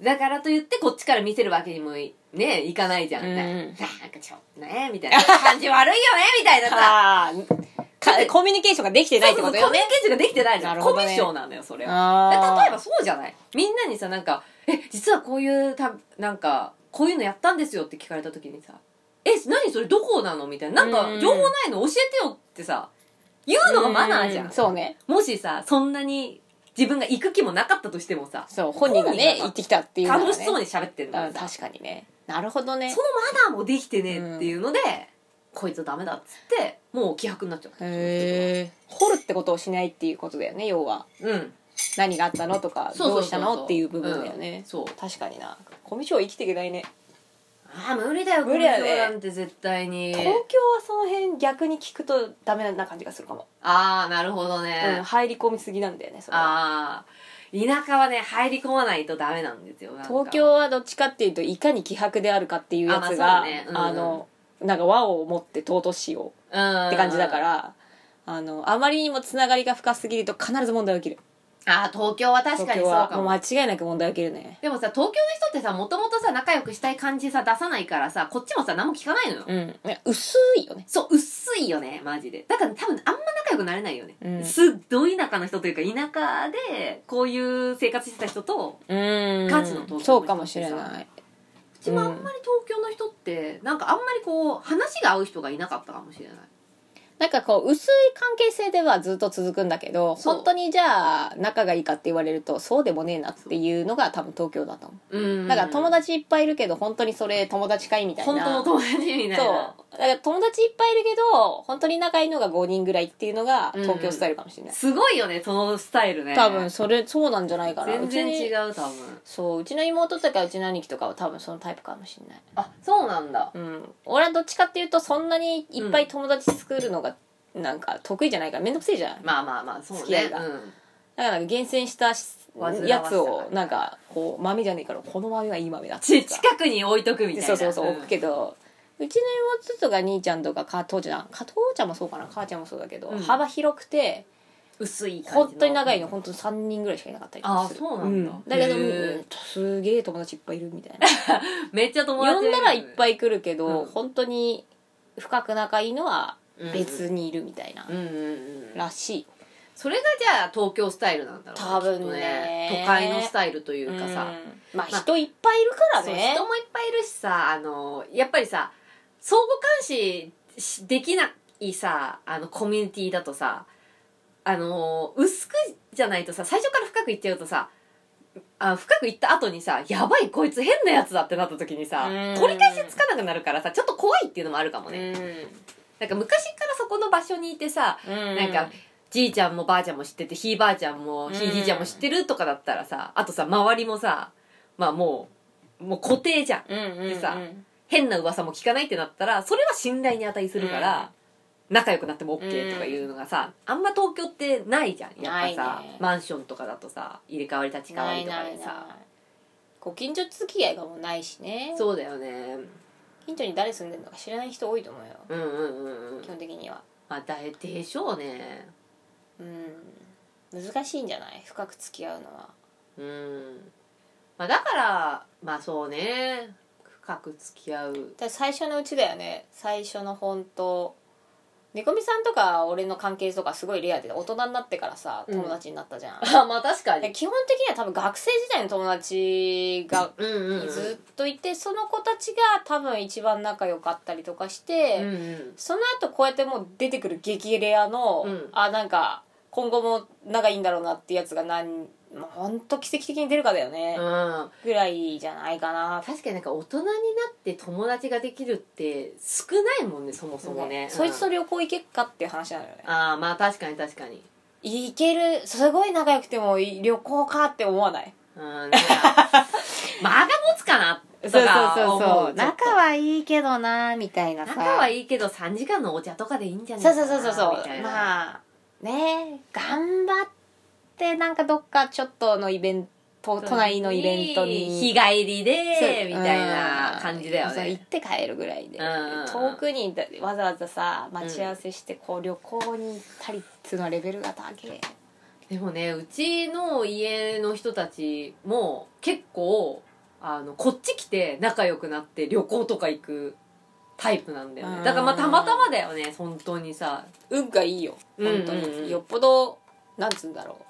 だからといってこっちから見せるわけにもいねいかないじゃん、うん。なんかちょっとねみたいな。感じ悪いよねみたいなさ コミュニケーションができてないってことよね。コミュニケーションができてないじゃなんコミュ障なのよそれは。例えばそうじゃない？みんなにさなんか「え実はこういうたなんかこういうのやったんですよ」って聞かれた時にさ「え何それどこなの?」みたいな「なんか情報ないの？教えてよ」ってさ言うのがマナーじゃうん。そうね。もしさそんなに自分が行く気もなかったとしてもさそう本人がね行ってきたっていうね。楽しそうに喋ってるの確かにね。なるほどね。そのマナーもできてねっていうので、こいつダメだっつってもう気迫になっちゃうへえ掘るってことをしないっていうことだよね要は。うん。何があったのとかそうそうそうそう。どうしたのっていう部分だよね。うん。そう。確かにな。コミュ障生きていけないね。ああ無理だよ無理だよなんて絶対に。東京はその辺逆に聞くとダメな感じがするかも、ああなるほどうん、ね、入り込みすぎなんだよねそれは。ああ田舎はね入り込まないとダメなんですよなんか。東京はどっちかっていうといかに希薄であるかっていうやつあまあそがうねうん。あのなんか和を持って尊しよううんって感じだからあのあまりにもつながりが深すぎると必ず問題起きる。ああ東京は確かにそうかも。はもう間違いなく問題起きるね。でもさ東京の人ってさもともとさ仲良くしたい感じさ出さないからさこっちもさ何も聞かないのよ、うん。ね薄いよね。そう薄いよねマジで。だから多分あんま仲良くなれないよね、うん。すっごい田舎の人というか田舎でこういう生活してた人とうん。ガチの東京の人そうかもしれない。うちもあんまり東京の人ってなんかあんまりこう話が合う人がいなかったかもしれない。なんかこう薄い関係性ではずっと続くんだけど本当にじゃあ仲がいいかって言われるとそうでもねえなっていうのが多分東京だと思う。うん。だから友達いっぱいいるけど本当にそれ友達かいみたいな。本当の友達みたいそう。なだから友達いっぱいいるけど本当に仲いいのが5人ぐらいっていうのがうん。東京スタイルかもしれない、すごいよねそのスタイルね。多分それそうなんじゃないかな。全然違う多分。そううちの妹とかうちの兄貴とかは多分そのタイプかもしれない。あそうなんだ。うん。俺はどっちかっていうとそんなにいっぱい友達作るのがなんか得意じゃないから面倒くせえじゃん。まあまあまあそうね。付き合いが。うん。だから厳選したし煩わしさがやつをなんかこう豆じゃねえからこの豆はいい豆だってち近くに置いとくみたいな。そうそうそううん。置くけど、うちの妹とか兄ちゃんとかか父ちゃん。か父ちゃんもそうかな。母ちゃんもそうだけど、うん。幅広くて薄い感じの。本当に長いの。本当に3人ぐらいしかいなかったりとかする。あそうなんだ。だけど、へー。うんすげえ友達いっぱいいるみたいな。めっちゃ友達。呼んだらいっぱいい来るけど、うん。本当に深く仲いいのは別にいるみたいな、うんうんうん。らしい。それがじゃあ東京スタイルなんだろう多分ね。都会のスタイルというかさ、うん。まあまあ人いっぱいいるからね。人もいっぱいいるしさあのやっぱりさ相互監視しできないさあのコミュニティだとさあの薄くじゃないとさ最初から深くいっちゃうとさあ深くいった後にさやばいこいつ変なやつだってなった時にさうん。取り返しつかなくなるからさちょっと怖いっていうのもあるかもね、なんか昔からそこの場所にいてさうん。なんかじいちゃんもばあちゃんも知っててひいばあちゃんもひいじいちゃんも知ってるとかだったらさあとさ周りもさまあもうもう固定じゃん。でさ変な噂も聞かないってなったらそれは信頼に値するから、仲良くなっても OK とかいうのがさ、あんま東京ってないじゃん。やっぱさ、ね。マンションとかだとさ入れ替わり立ち替わりとかでさ。ご近所付き合いがもうないしね。そうだよね近所に誰住んでるのか知らない人多いと思うよ。うんうんうんうん。基本的には。まあだでしょうね。うん。難しいんじゃない？深く付き合うのは。うん。まあだからまあそうね。深く付き合う。だから最初のうちだよね。最初の本当猫みさんとか俺の関係とかすごいレアで大人になってからさうん。友達になったじゃん、あまあ確かで基本的には多分学生時代の友達がうんうんうん。ずっといてその子たちが多分一番仲良かったりとかして、うんうん。その後こうやってもう出てくる激レアの、うん。あなんか今後も仲いいんだろうなってやつが何もうほんと奇跡的に出るかだよね、うん。ぐらいじゃないかな。確かになんか大人になって友達ができるって少ないもんねそもそもね。そいつとうん旅行行けっかっていう話なのよね。ああまあ確かに確かに。行けるすごい仲良くても旅行かって思わない？うんなんか間が持つかなとか思う。仲はいいけどなみたいなさ。仲はいいけど3時間のお茶とかでいいんじゃないそうそうそうそうそう。まあね頑張ってなんかどっかちょっとのイベント都内のイベントに日帰りでみたいな感じだよそう行っねて帰るぐらいで、うん。遠くにわざわざさ待ち合わせしてこう旅行に行ったりっていうのはレベルが高い。でもねうちの家の人たちも結構あのこっち来て仲良くなって旅行とか行くタイプなんだようん。ねだからまあたまたまだよね本当にさ。運がいいよ。本当に、うんうんうん。よっぽどなんつうんだろうう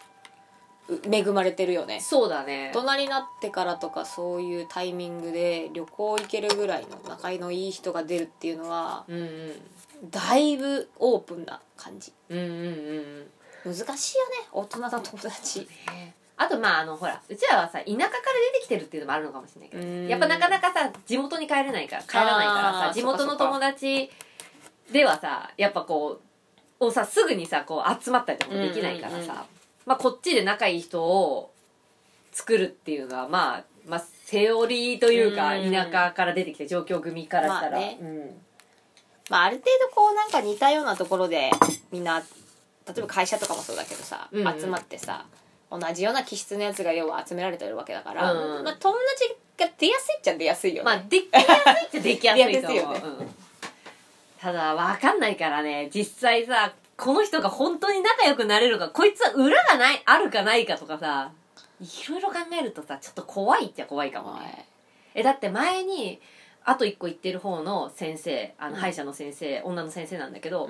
恵まれてるよね。そうだね。大人になってからとかそういうタイミングで旅行行けるぐらいの仲のいい人が出るっていうのはうんうん。だいぶオープンな感じ。うんうんうん難しいよね大人の友達。ね。あとまああのほらうちらはさ田舎から出てきてるっていうのもあるのかもしれないけどうん。やっぱなかなかさ地元に帰れないから帰らないからさ地元の友達ではさやっぱこうをさすぐにさこう集まったりとかもできないからさ、うんうんうんまあこっちで仲いい人を作るっていうのはまあまあセオリーというかうん。田舎から出てきた状況組からしたら、まあね。うん。まあある程度こうなんか似たようなところでみんな例えば会社とかもそうだけどさ、うんうん。集まってさ同じような気質のやつが要は集められてるわけだから、うん。まあ、友達が出やすいっちゃ出やすいよね、まあできやすいっちゃできやすいと思う、よね。うん。ただ分かんないからね。実際さこの人が本当に仲良くなれるかこいつは裏がないあるかないかとかさいろいろ考えるとさちょっと怖いっちゃ怖いかもね。えだって前にあと一個言ってる方の先生あのうん。歯医者の先生、女の先生なんだけど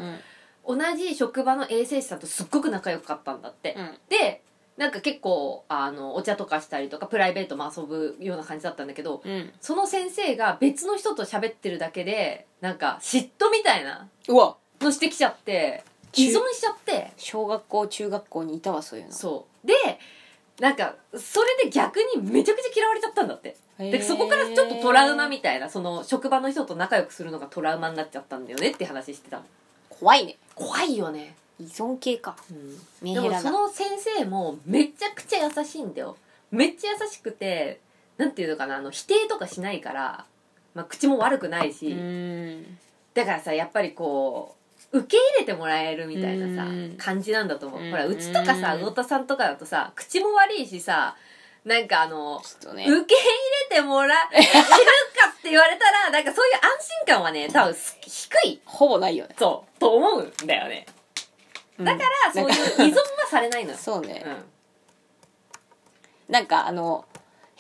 う、ん。同じ職場の衛生士さんとすっごく仲良かったんだって、うん。でなんか結構あのお茶とかしたりとかプライベートも遊ぶような感じだったんだけどうん。その先生が別の人と喋ってるだけでなんか嫉妬みたいなうわ。のしてきちゃって中依存しちゃって小学校中学校にいたわそういうの。そう。でなんかそれで逆にめちゃくちゃ嫌われちゃったんだって。でそこからちょっとトラウマみたいなその職場の人と仲良くするのがトラウマになっちゃったんだよねって話してたの。怖いね。怖いよね、依存系か。メンでもその先生もめちゃくちゃ優しいんだよ。めっちゃ優しくてなんていうのかなあの否定とかしないから、まあ、口も悪くないし、うん。だからさやっぱりこう受け入れてもらえるみたいなさうん。感じなんだと思う、うん。ほらうちとかさうん。魚田さんとかだとさ口も悪いしさなんかあのね。受け入れてもらえるかって言われたらなんかそういう安心感はね多分す低い。ほぼないよね。そう。と思うんだよね。だからそういう依存はされないのよ、そうね、うん。なんかあの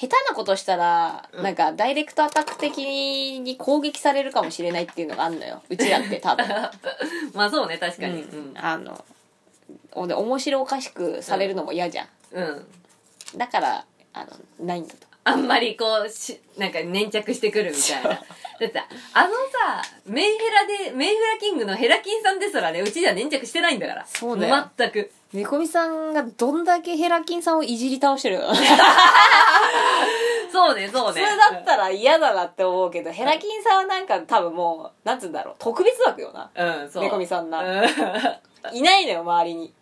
下手なことしたら、うん。なんかダイレクトアタック的に攻撃されるかもしれないっていうのがあんのよ。うちらって 多分。まあそうね確かに。うん。あのおで面白おかしくされるのも嫌じゃん、うん、うん。だからあのないんだとあんまりこうしなんか粘着してくるみたいな。だってさあのさメンヘラでメンヘラキングのヘラキンさんですらねうちでは粘着してないんだから。そうだよ。全く。猫みさんがどんだけヘラキンさんをいじり倒してるよそうねそうね。普通だったら嫌だなって思うけどヘラキンさんはなんか多分もうなんつうんだろう特別枠よな。うんそう。猫みさんな、うん。いないのよ周りに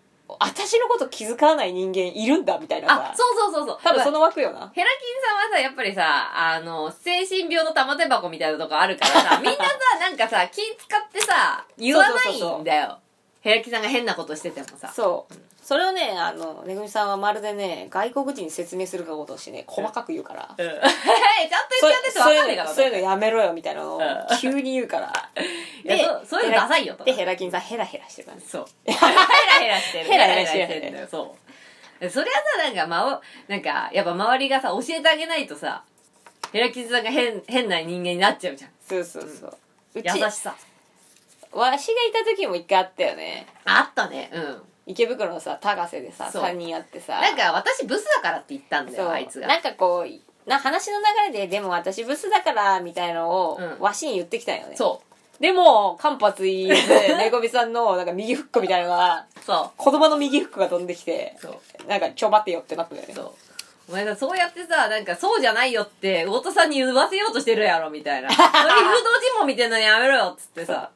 私のこと気遣わない人間いるんだみたいなさ。あそうそうそうそう。多分その枠よな。ヘラキンさんはさ、やっぱりさ、あの、精神病の玉手箱みたいなとこあるからさ、みんなさ、なんかさ、気使ってさ、言わないんだよ。ヘラキンさんが変なことしててもさ。そうそれをねあのめぐみさんはまるでね外国人に説明するかことをしてね細かく言うから、うん。ちゃんと言ってやって分かんねえからそういうのやめろよみたいなのをうん急に言うから いやそうそういうのダサいよとかでヘラキンさんヘラヘラしてるからねそう。ヘラヘラしてる。ヘラヘラしてるんだよ。そう。そりゃさ、なんか、まお、なんか、やっぱ周りがさ、教えてあげないとさ、ヘラキンさんが変、変な人間になっちゃうじゃん。そうそうそう、うち優しさ。わしがいた時も一回あったよねあったね。うん。池袋のさ高瀬でさそう3人やってさなんか、私ブスだからって言ったんだそうよ、あいつが。なんかこうな話の流れででも私ブスだからみたいのを、うんわしに言ってきたよねそでも間髪入れて猫みさんのなんか右フックみたいなのがう。そ子供の右フックが飛んできてう。そう。なんかちょばってよってなったよねそう。お前さ、そうやってさ、なんか、そうじゃないよって、魚田さんに言わせようとしてるやろ、みたいな。それ、誘導尋問みたいなのやめろよ、っつってさ、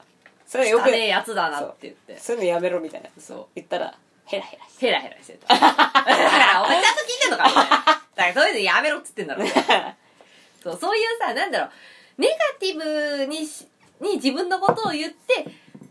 そういうのよく汚ねえやつだなって言って。そういうのやめろみたいなそう。言ったらヘラヘラしてヘラヘラしてた。だから、お前ちゃんと聞いてんのかみたいな。だから、そういうのやめろっつってんだろ。そう、そういうさ、なんだろう、ネガティブにし、に自分のことを言って、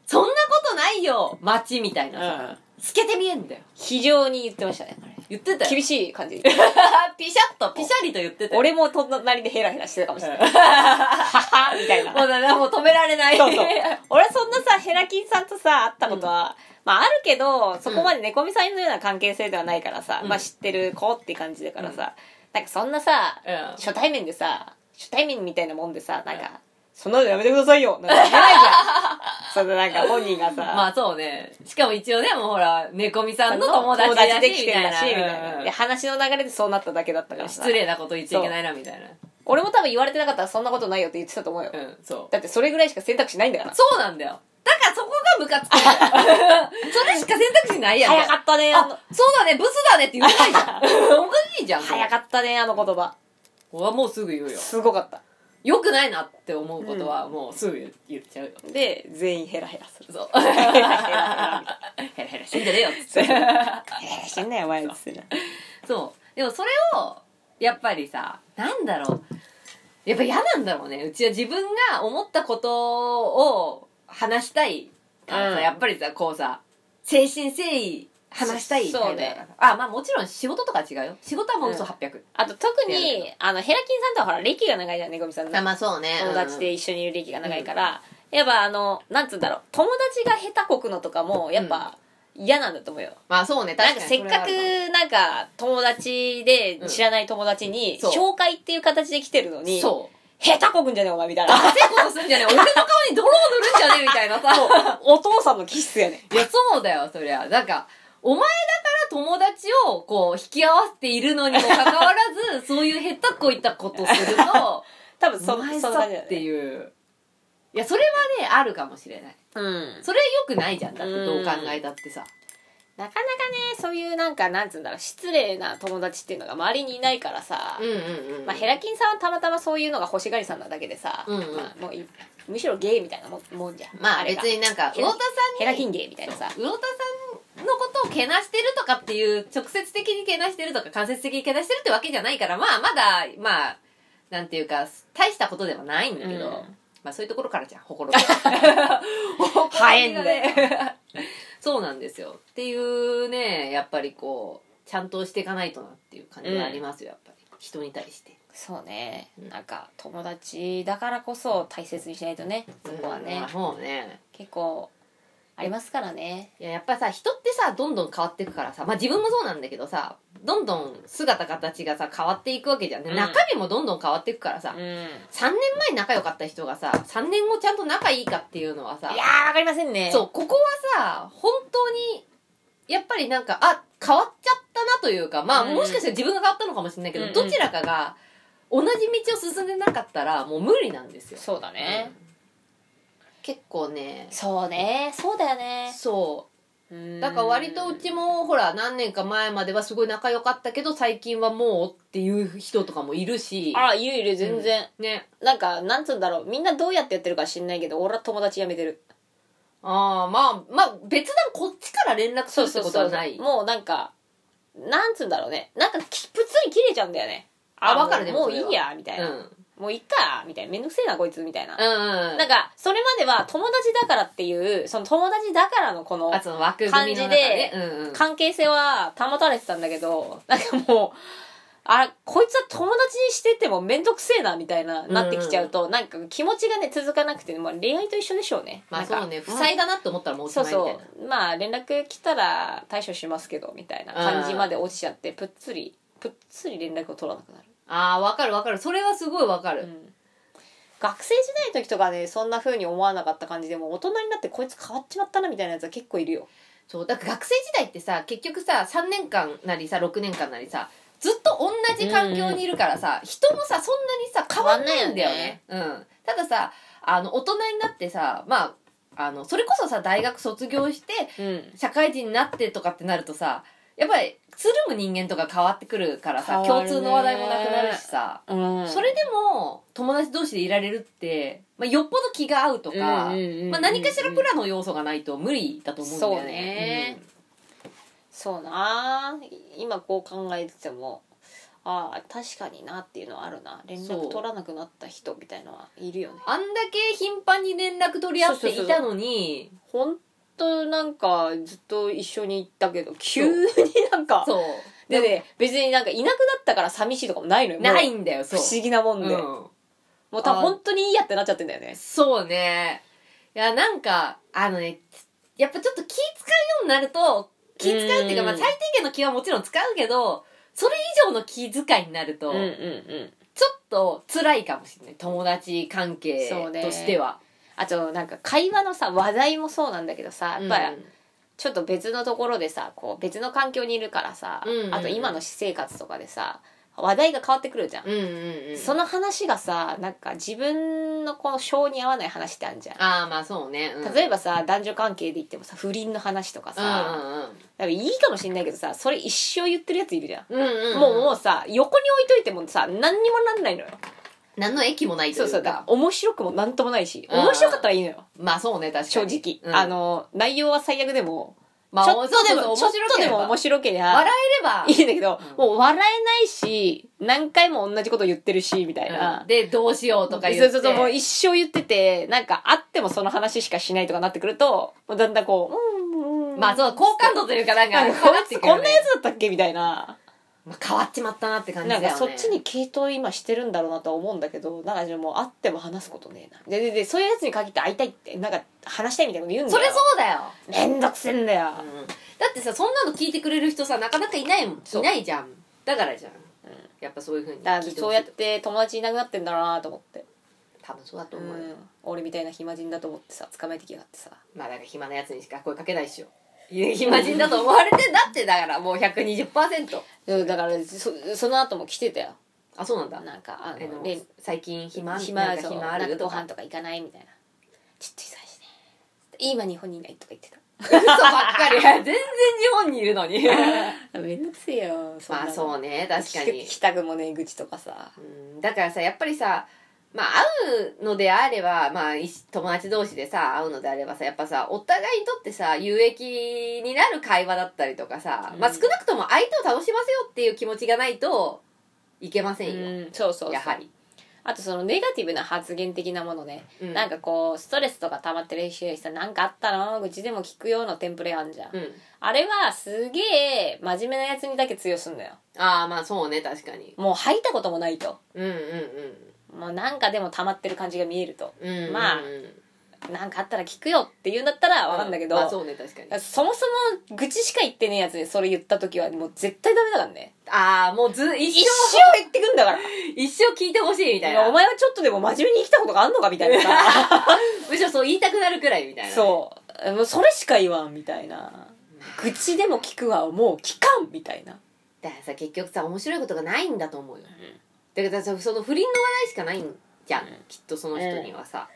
そんなことないよ、街みたいなさ、うん透けて見えんだよ。非常に言ってましたねあれ言ってたよ。厳しい感じ。で ピシャッと、ピシャリと言ってたよ。俺も隣でヘラヘラしてたかもしれない。うん。ははみたいな。もうだね、もう止められない。そうそう。俺そんなさヘラキンさんとさ会ったことは、まああるけどそこまで猫みさんのような関係性ではないからさ、うん。まあ知ってる子って感じだからさ、なんかそんなさうん。初対面でさ初対面みたいなもんでさなんかそんなのやめてくださいよなんか言えないじゃん そのなんか本人がさまあそうね。しかも一応ね、もうほら、猫みさんの友達だし、できてるらしいみたいうんなで話の流れでそうなっただけだったからさ失礼なこと言っちゃいけないな、みたいな。俺も多分言われてなかったらそんなことないよって言ってたと思うよ、うん、そう。だってそれぐらいしか選択肢ないんだからそうなんだよ。だからそこがムカつくんだよ。それしか選択肢ないやん。早かったねあのあ、そうだね、ブスだねって言わないじゃん。おかしいじゃん。早かったねあの言葉俺はもうすぐ言うよ。すごかったよくないなって思うことはもうすぐ言っちゃうよ。で全員ヘラヘラするそう。ヘラヘラヘラヘラしてんじゃねえよっつって。ヘラヘラしてんなよお前っつってなそう。でもそれを、やっぱりさ、なんだろう。やっぱ嫌なんだろうね。うちは自分が思ったことを話したいからさ、うんやっぱりさ、こうさ、誠心誠意話したいそそうね。あ、まあもちろん仕事とかは違うよ。仕事はもう嘘うん。800。あと特にあのヘラキンさんとはほら歴が長いじゃんねごみさんの。あ、まあそうね。友達で一緒にいる歴が長いから、やっぱあのなんつうんだろう。友達が下手こくのとかもやっぱ嫌なんだと思うよ、まあそうね、確かに。なんかせっかくなんか友達で知らない友達に紹介っていう形で来てるのに、そう。下手こくんじゃねえお前みたいな。ダセいことすんじゃねえ。俺の顔に泥を塗るんじゃねえみたいなさ。お父さんの気質やねいや、そうだよ、そりゃ。なんか、お前だから友達をこう引き合わせているのにもかかわらず、そういう下手こいたことすると、多分そお前さっていう。いや、それはね、あるかもしれない。うんそれは良くないじゃん。だってどう考えたってさ。なかなかねそういうなんかなんつうんだろう失礼な友達っていうのが周りにいないからさ、うんうんうん。まあ、ヘラキンさんはたまたまそういうのが欲しがりさんなだけでさ、うんうんまあ、もういむしろゲイみたいなもんもんじゃんまあれが別になんか、魚田さんに、ヘラキンゲイみたいなさ魚田さんのことをけなしてるとかっていう、直接的にけなしてるとか間接的にけなしてるってわけじゃないから、まあまだ、まあ、なんていうか、大したことではないんだけど、うんまあそういうところからじゃん、ほころが。生えんだよね。そうなんですよ。っていうね、やっぱりこう、ちゃんとしていかないとなっていう感じがありますよ、やっぱり。人に対して。そうね。なんか友達だからこそ大切にしないとね。そこはね、うね。結構ありますからね。いや、やっぱさ、人ってさ、どんどん変わっていくからさ、まあ自分もそうなんだけどさ、どんどん姿形がさ、変わっていくわけじゃん。ね。うん。中身もどんどん変わっていくからさ、うん。いや3年前に仲良かった人がさ、3年後ちゃんと仲いいかっていうのはさ、ーわかりませんね。そう、ここはさ、本当に、やっぱりなんか、あ、変わっちゃったなというか、まあ、うん。もしかしたら自分が変わったのかもしれないけど、うんうん。どちらかが同じ道を進んでなかったら、もう無理なんですよ。そうだね、うん。結構ね、そうね。そうだよね。そう。だから割とうちも、ほら、何年か前まではすごい仲良かったけど、最近はもうっていう人とかもいるし、あいるいる全然、ね。なんかなんつうんだろう。みんなどうやってやってるか知んないけど俺は友達辞めてる。ああ、まあ、まあ、別段こっちから連絡するってことはない。もうなんかなんつうんだろうねなんかきぷつり切れちゃうんだよねあわかるもうもういいやみたいな、うん。もういっかみたいなめんどくせえなこいつみたいな、うんうん。なんかそれまでは友達だからっていうその友達だからのこのあ、その枠組みの中で。うんうん。関係性は保たれてたんだけどなんかもうあこいつは友達にしててもめんどくせえなみたいななってきちゃうと、なんか気持ちがね続かなくて、まあ、恋愛と一緒でしょうねまあそうね、不細だなって思ったらもうおしそうまいみたいな。そうまあ連絡来たら対処しますけどみたいな感じまで落ちちゃってぷっつりぷっつり連絡を取らなくなる、ああ、わかるわかる。それはすごいわかる。うん。学生時代の時とかねそんな風に思わなかった感じでも大人になってこいつ変わっちまったなみたいなやつは結構いるよ。そう、だから学生時代ってさ、結局さ、3年間なりさ、6年間なりさ、ずっと同じ環境にいるからさ、人もさ、そんなにさ、変わんないんだよね。うん。たださ、あの、大人になってさ、まあ、あの、それこそさ、大学卒業して、うん。社会人になってとかってなるとさ、やっぱり、つるむ人間とか変わってくるからさ、共通の話題もなくなるしさ、うん。それでも友達同士でいられるって、まあ、よっぽど気が合うとか、何かしらプラの要素がないと無理だと思うんだよね。そうねそうな今こう考えててもああ確かになっていうのはあるな。連絡取らなくなった人みたいのはいるよね。あんだけ頻繁に連絡取り合っていたのに、本当なんかずっと一緒に行ったけど急になんかそう。でね別になんかいなくなったから寂しいとかもないのよないんだよ。不思議なもんで、うん。もう多分本当にいいやってなっちゃってんだよね。そうね。いや、なんか、あのね、やっぱちょっと気使うようになると、気使うっていうか、うん。まあ最低限の気はもちろん使うけど、それ以上の気遣いになると、うんうんうん。ちょっと辛いかもしれない。友達関係そうねとしては。あとなんか会話のさ話題もそうなんだけどさやっぱりうんちょっと別のところでさこう別の環境にいるからさ、うんうんうん。あと今の私生活とかでさ話題が変わってくるじゃん、うんうんうん。その話がさなんか自分のこの性に合わない話ってあるじゃん。ああまあそうね、うん。例えばさ男女関係で言ってもさ不倫の話とかうんさ、多分いいかもしんないけどさそれ一生言ってるやついるじゃん、うんうんうん。うんもうもうさ横に置いといてもさ何にもなんないのよ。何の駅もないといううか。そそうだ面白くもなんともないしうん。面白かったらいいのよ。まあそうね確か正に直、うん。あの内容は最悪でも、まあちょっとでもちょっとでも面白けりゃ笑えれば。いいんだけど、うん。もう笑えないし何回も同じこと言ってるしみたいな、うん。でどうしようとか言って。そうそうそうもう一生言っててなんかあってもその話しかしないとかなってくるともうだんだんこううんうんまあそう好感度というかなんかこんなやつだったっけ？みたいなまあ変わっちまったなって感じだよね。なんかそっちに系統今してるんだろうなとは思うんだけどなんかじゃあもう会っても話すことねえな。でででそういうやつに限って会いたいってなんか話したいみたいなこと言うんだよ。それそうだよ、めんどくせえんだよ、うん。だってさそんなの聞いてくれる人さなかなかいないもん。いないじゃん。だからじゃん、やっぱそういうふうにだそうやって友達いなくなってんだろうなと思って、多分そうだとう思うよ、ん、俺みたいな暇人だと思ってさ捕まえてきやがってさ。まあだから暇なやつにしか声かけないっしょ暇人だと思われてんだってだからもう120%うんだからそその後も来てたよ。あそうなんだ。なんかああのの最近暇暇なんかそう暇あなんかるご飯とか行かないみたいな。ちょっと忙しいね今日本にいないとか言ってた。嘘ばっかり。全然日本にいるのに。めんどくせえよまあそうねね確かに。来たくもねえ愚痴とかさ。うんだからさやっぱりさまあ会うのであればまあ友達同士でさ会うのであればさやっぱさお互いにとってさ有益になる会話だったりとかさ、うん。まあ少なくとも相手を楽しませようっていう気持ちがないといけませんよ、うんそうそうそう。やはり、あとそのネガティブな発言的なものね、うん。なんかこうストレスとか溜まってる人にさ何かあったの？愚痴でも聞くようなテンプレあんじゃん、うん、あれはすげえ真面目なやつにだけ通用すんだよ。ああまあそうね確かに。もう吐いたこともないと。うんうんもうなんかでも溜まってる感じが見えると。うん。うんまあうんなんかあったら聞くよって言うんだったらわかんだけど、まあそうね確かに。そもそも愚痴しか言ってねえやつにそれ言った時はもう絶対ダメだからね。ああもうず一一生生言ってくんだから。一生聞いてほしいみたいな。お前はちょっとでも真面目に生きたことがあんのかみたいな。さ むしろそう言いたくなるくらいみたいなそう。もうそれしか言わんみたいな。愚痴でも聞くわもう聞かんみたいな。だからさ結局さ面白いことがないんだと思うよ、だからさその不倫の話題しかないんじゃん、うん。きっとその人にはさ、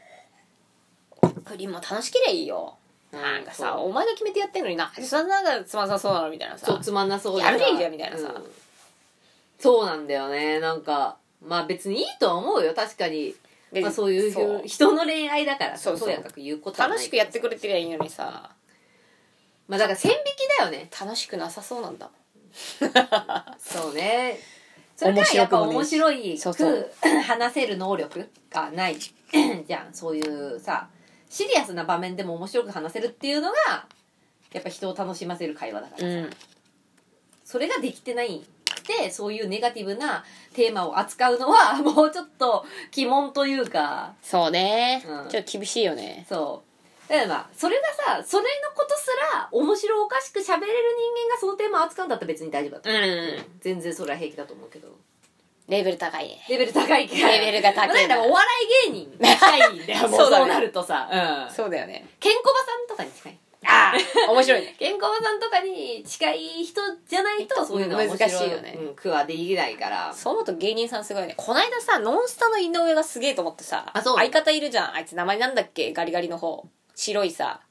不倫も楽しけりゃいいよ。うんなんかさそう。お前が決めてやってんのにな。そんなのがつまんなさそうなのみたいなさ。そうつまんなそうやるでいいじゃんみたいなさ。うん。そうなんだよね。なんかまあ別にいいとは思うよ。確かに、でまあ、そういうそう。人の恋愛だからそうそう。とやかく言うことはない楽しくやってくれてりゃいいのにさ。まあだから線引きだよね。楽しくなさそうなんだもん。そうねそれがやっぱ面面白いく 話せる能力がない。じゃんそういうさシリアスな場面でも面白く話せるっていうのがやっぱ人を楽しませる会話だからさ、うん。それができてないくてそういうネガティブなテーマを扱うのは もうちょっと鬼門というか。そうね、うん。ちょっと厳しいよね。そうだからまあそれがさそれのことすら面白おかしく喋れる人間がそのテーマを扱うんだったら別に大丈夫だと思う、うん全然それは平気だと思うけど。レベル高いね。レベル高いからレベルが高いなまあお笑い芸人に近いんだよ。もうそうだね。そうなるとさ、うん、そうだよね。ケンコバさんとかに近い。ああ面白いね。ケンコバさんとかに近い人じゃないとそういうのは面白い難しいよね。うん、句はできないから。そう思うと芸人さんすごいね。こないださノンスタの井上がすげえと思ってさあそう。相方いるじゃん。あいつ名前なんだっけ？ガリガリの方白いさ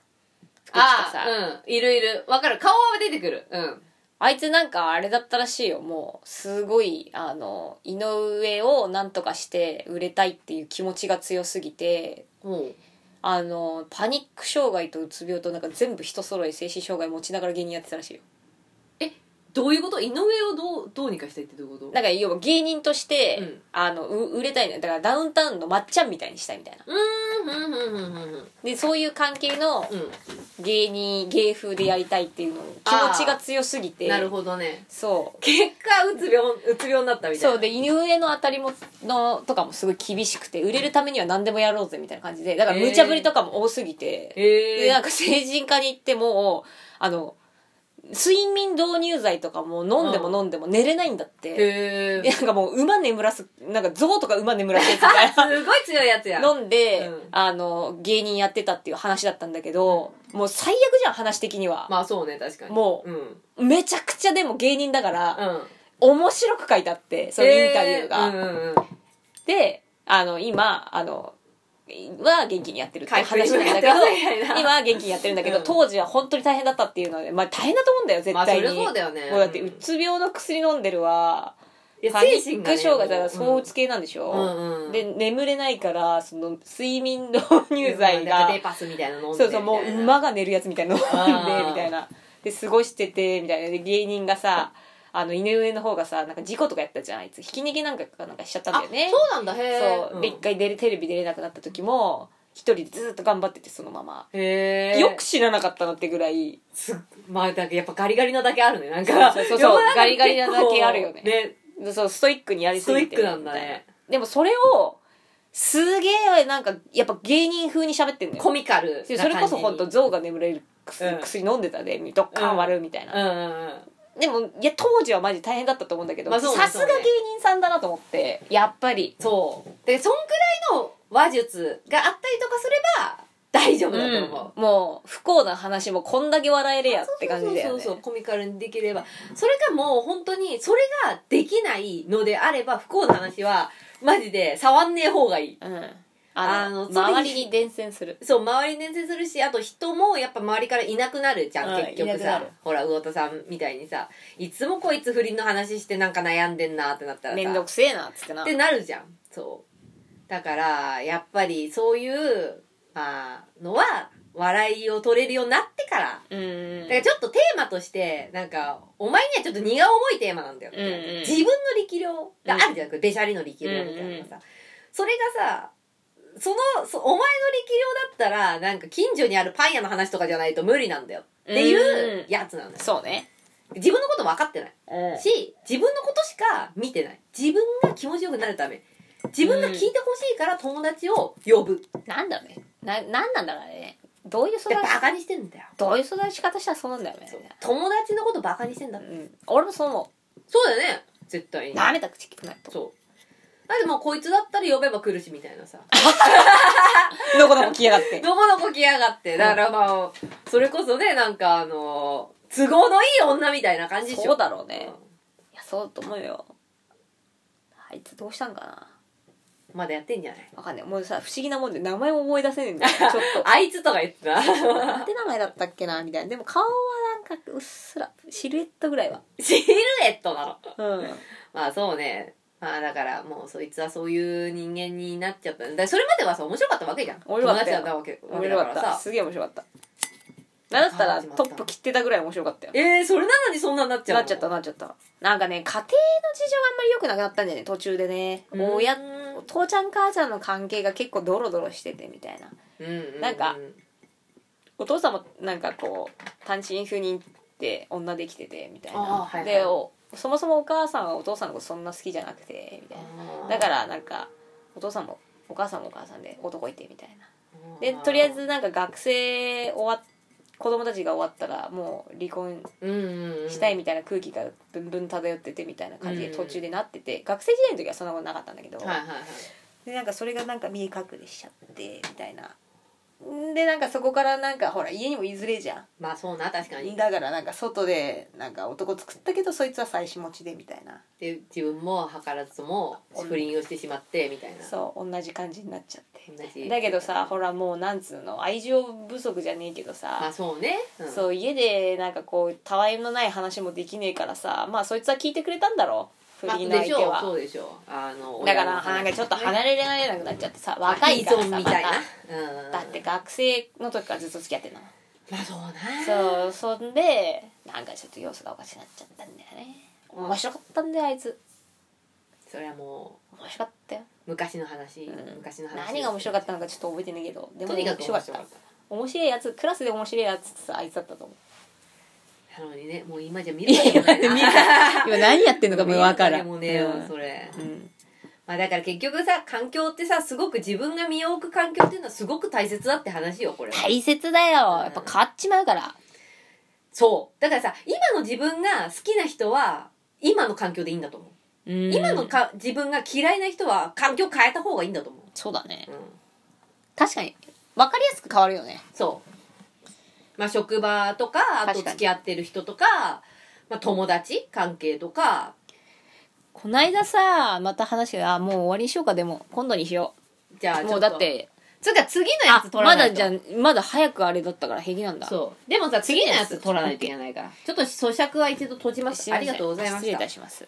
服着たさ。ああうんいるいる。わかる。顔は出てくる。うん。あいつなんかあれだったらしいよ。もうすごいあの井上をなんとかして売れたいっていう気持ちが強すぎてもうあのパニック障害とうつ病となんか全部人揃い精神障害持ちながら芸人やってたらしいよどういうこと？井上をどうどうにかしたいってどういうこと？なんか要は芸人として、うん。あのう売れたいのよ。だからダウンタウンのまっちゃんみたいにしたいみたいなうーんうんうんうんうん。でそういう関係のうん。芸人芸風でやりたいっていうの気持ちが強すぎて。なるほどね。そう。結果うつ病うつ病になったみたいな。そう。で井上の当たりものとかもすごい厳しくて売れるためには何でもやろうぜみたいな感じで。だから無茶ぶりとかも多すぎて、へえでなんか成人化に行ってもあの睡眠導入剤とかも飲んでも飲んでも寝れないんだって、へでなんかもう馬眠らすなんか象とか馬眠らすやつみたいなすごい強いやつや。飲んで、うん。あの芸人やってたっていう話だったんだけど、もう最悪じゃん話的には、まあそうね確かに。もううん。めちゃくちゃでも芸人だから、うん。面白く書いてあってそのインタビューが、へうんうんうん。であの今あのは元気にやってるって話なんだけど今は元気にやってるんだけど、うん。当時は本当に大変だったっていうので、まあ、大変だと思うんだよ絶対に、そうだよね。もうだってうつ病の薬飲んでるわ。パニック障害だから躁うつ系なんでしょ、うで眠れないからその睡眠導入剤がデパスみたいなの飲んでそうそうもう馬が寝るやつみたいなの飲んでみたいな。で過ごしててみたいな。で芸人がさあの井上の方がさなんか事故とかやったじゃんあいつ。ひき逃げなんかかなんかしちゃったんだよね。あそうなんだ。へえそう。で一回出れテレビ出れなくなった時も一人でずっと頑張っててそのまま、へえよく知らなかったなってぐらい。すまあだからやっぱガリガリなだけあるね。なんかそうそうそう。ガリガリなだけあるよね。結構そうストイックにやりすぎてストイックなんだね。でもそれをすげえなんかやっぱ芸人風に喋ってんのよ。コミカルそれこそ本当象が眠れる薬,、飲んでたでドッカン割るみたいな、うんうんうんでもいや当時はマジ大変だったと思うんだけどまあそうねさすが芸人さんだなと思ってやっぱり。そう。でそんくらいの話術があったりとかすれば大丈夫だと思う、もう不幸な話もこんだけ笑えるやって感じだよね。そうそうそうコミカルにできれば。それがもう本当にそれができないのであれば不幸な話はマジで触んねえ方がいい。うんあの周りに伝染する。そう周りに伝染するしあと人もやっぱ周りからいなくなるじゃん、うん結局さ。ほら魚田さんみたいにさいつもこいつ不倫の話してなんか悩んでんなってなったらさ。めんどくせえなっつってな。ってなるじゃん。そう。だからやっぱりそういうまあのは笑いを取れるようになってから。うん。だからちょっとテーマとしてなんかお前にはちょっと荷が重いテーマなんだよ、うんうん自分の力量があるじゃん、べしゃりの力量みたいなのがさ、それがさそのそお前の力量だったらなんか近所にあるパン屋の話とかじゃないと無理なんだよ。っていうやつなんだよ、そうね。自分のこと分かってない。うん。し自分のことしか見てない。自分が気持ちよくなるため。自分が聞いてほしいから友達を呼ぶ、なんだろうね。ななんなんだろうね。どういう育ちでバカにしてんだよ。どういう育ち方したらそうなんだよね。友達のことバカにしてんだうん。俺もそう思そうだよね。絶対に。うなめた口聞くなとそうだってもうこいつだったら呼べば来るしみたいなさ。のこのこ来やがって。どこどこ来やがって。だからまあそれこそねなんかあの都合のいい女みたいな感じでしょ。そうだろうね。うん。いやそうだと思うよ。あいつどうしたんかな。まだやってんじゃない？わかんない。もうさ不思議なもんで名前も思い出せねえんだよ。ちょっと。あいつとか言ってた。なんて名前だったっけな？みたいな。でも顔はなんかうっすらシルエットぐらいは。シルエットなの。うん。まあそうねまあだからもうそいつはそういう人間になっちゃった。だからそれまではさ面白かったわけじゃん。面白かったよ。友達だったわけわ面け白かった。さすげえ面白かった。なんだったらトップ切ってたぐらい面白かったよ。えー、それなのにそんなになっちゃうの？なっちゃった。なっちゃったなんかね家庭の事情があんまり良くなくなったんだよね途中でね。うん。親父ちゃん母ちゃんの関係が結構ドロドロしててみたいな。うんうんうん。なんかお父さんもなんかこう単身赴任って女できててみたいあーな、はいはい。でおそもそもお母さんはお父さんのことそんな好きじゃなくてみたいな。だからなんかお父さんもお母さんもお母さんで男いてみたいな。でとりあえずなんか学生終わっ子供たちが終わったらもう離婚うんうんうん。したいみたいな空気がブンブン漂っててみたいな感じでうん途中でなってて、学生時代の時はそんなことなかったんだけど、はいはいはい。でなんかそれがなんか見え隠れしちゃってみたいな。んでなんかそこからなんかほら家にもいずれじゃまあそうな確かに。んだからなんか外でなんか男作ったけどそいつは妻子持ちでみたいな。で自分も図らずとも不倫をしてしまってみたいな。そう同じ感じになっちゃって。だけどさほらもうなんつうの愛情不足じゃねえけどさ、まあそうね、うん、そう家でなんかこうたわいのない話もできねえからさまあそいつは聞いてくれたんだろ。う不まあ倫の相手は、そうでしょう。あのだからなんかちょっと離れられなくなっちゃってさまあ若いから依さ存みたいな。まうん。ただって学生の時からずっと付き合ってんの。まあそうなそうそんでなんかちょっと様子がおかしくなっちゃったんだよね。面白かったんだよあいつ。それはも面白かったよ。う昔の話、うん。昔の話。何が面白かったのかちょっと覚えてないけどでも面白かった。面白いやつクラスで面白いやつってさあいつだったと思うなのにねもう今じゃ見るわけもない。な今何やってんの 見るわけもねえようん。それ、うん。まあだから結局さ環境ってさすごく自分が身を置く環境っていうのはすごく大切だって話よこれは。大切だよ。やっぱ変わっちまうから。そう。だからさ今の自分が好きな人は今の環境でいいんだと思う、うん。今のか自分が嫌いな人は環境変えた方がいいんだと思そうだね。う、うん、確かに分かりやすく変わるよね。そうまあ職場とかあと確かに。付き合ってる人とかまあ、友達関係とか。こないださまた話があもう終わりにしようかでも今度にしよじゃあうもうだって。つうか次のやあつ取らないと。まだじゃあまだ早くあれだったから平気なんだ。そう。でもさ次のやつ取らないといけないから。ちょっと咀嚼は一度閉じます。すいませんありがとうございま失礼いたします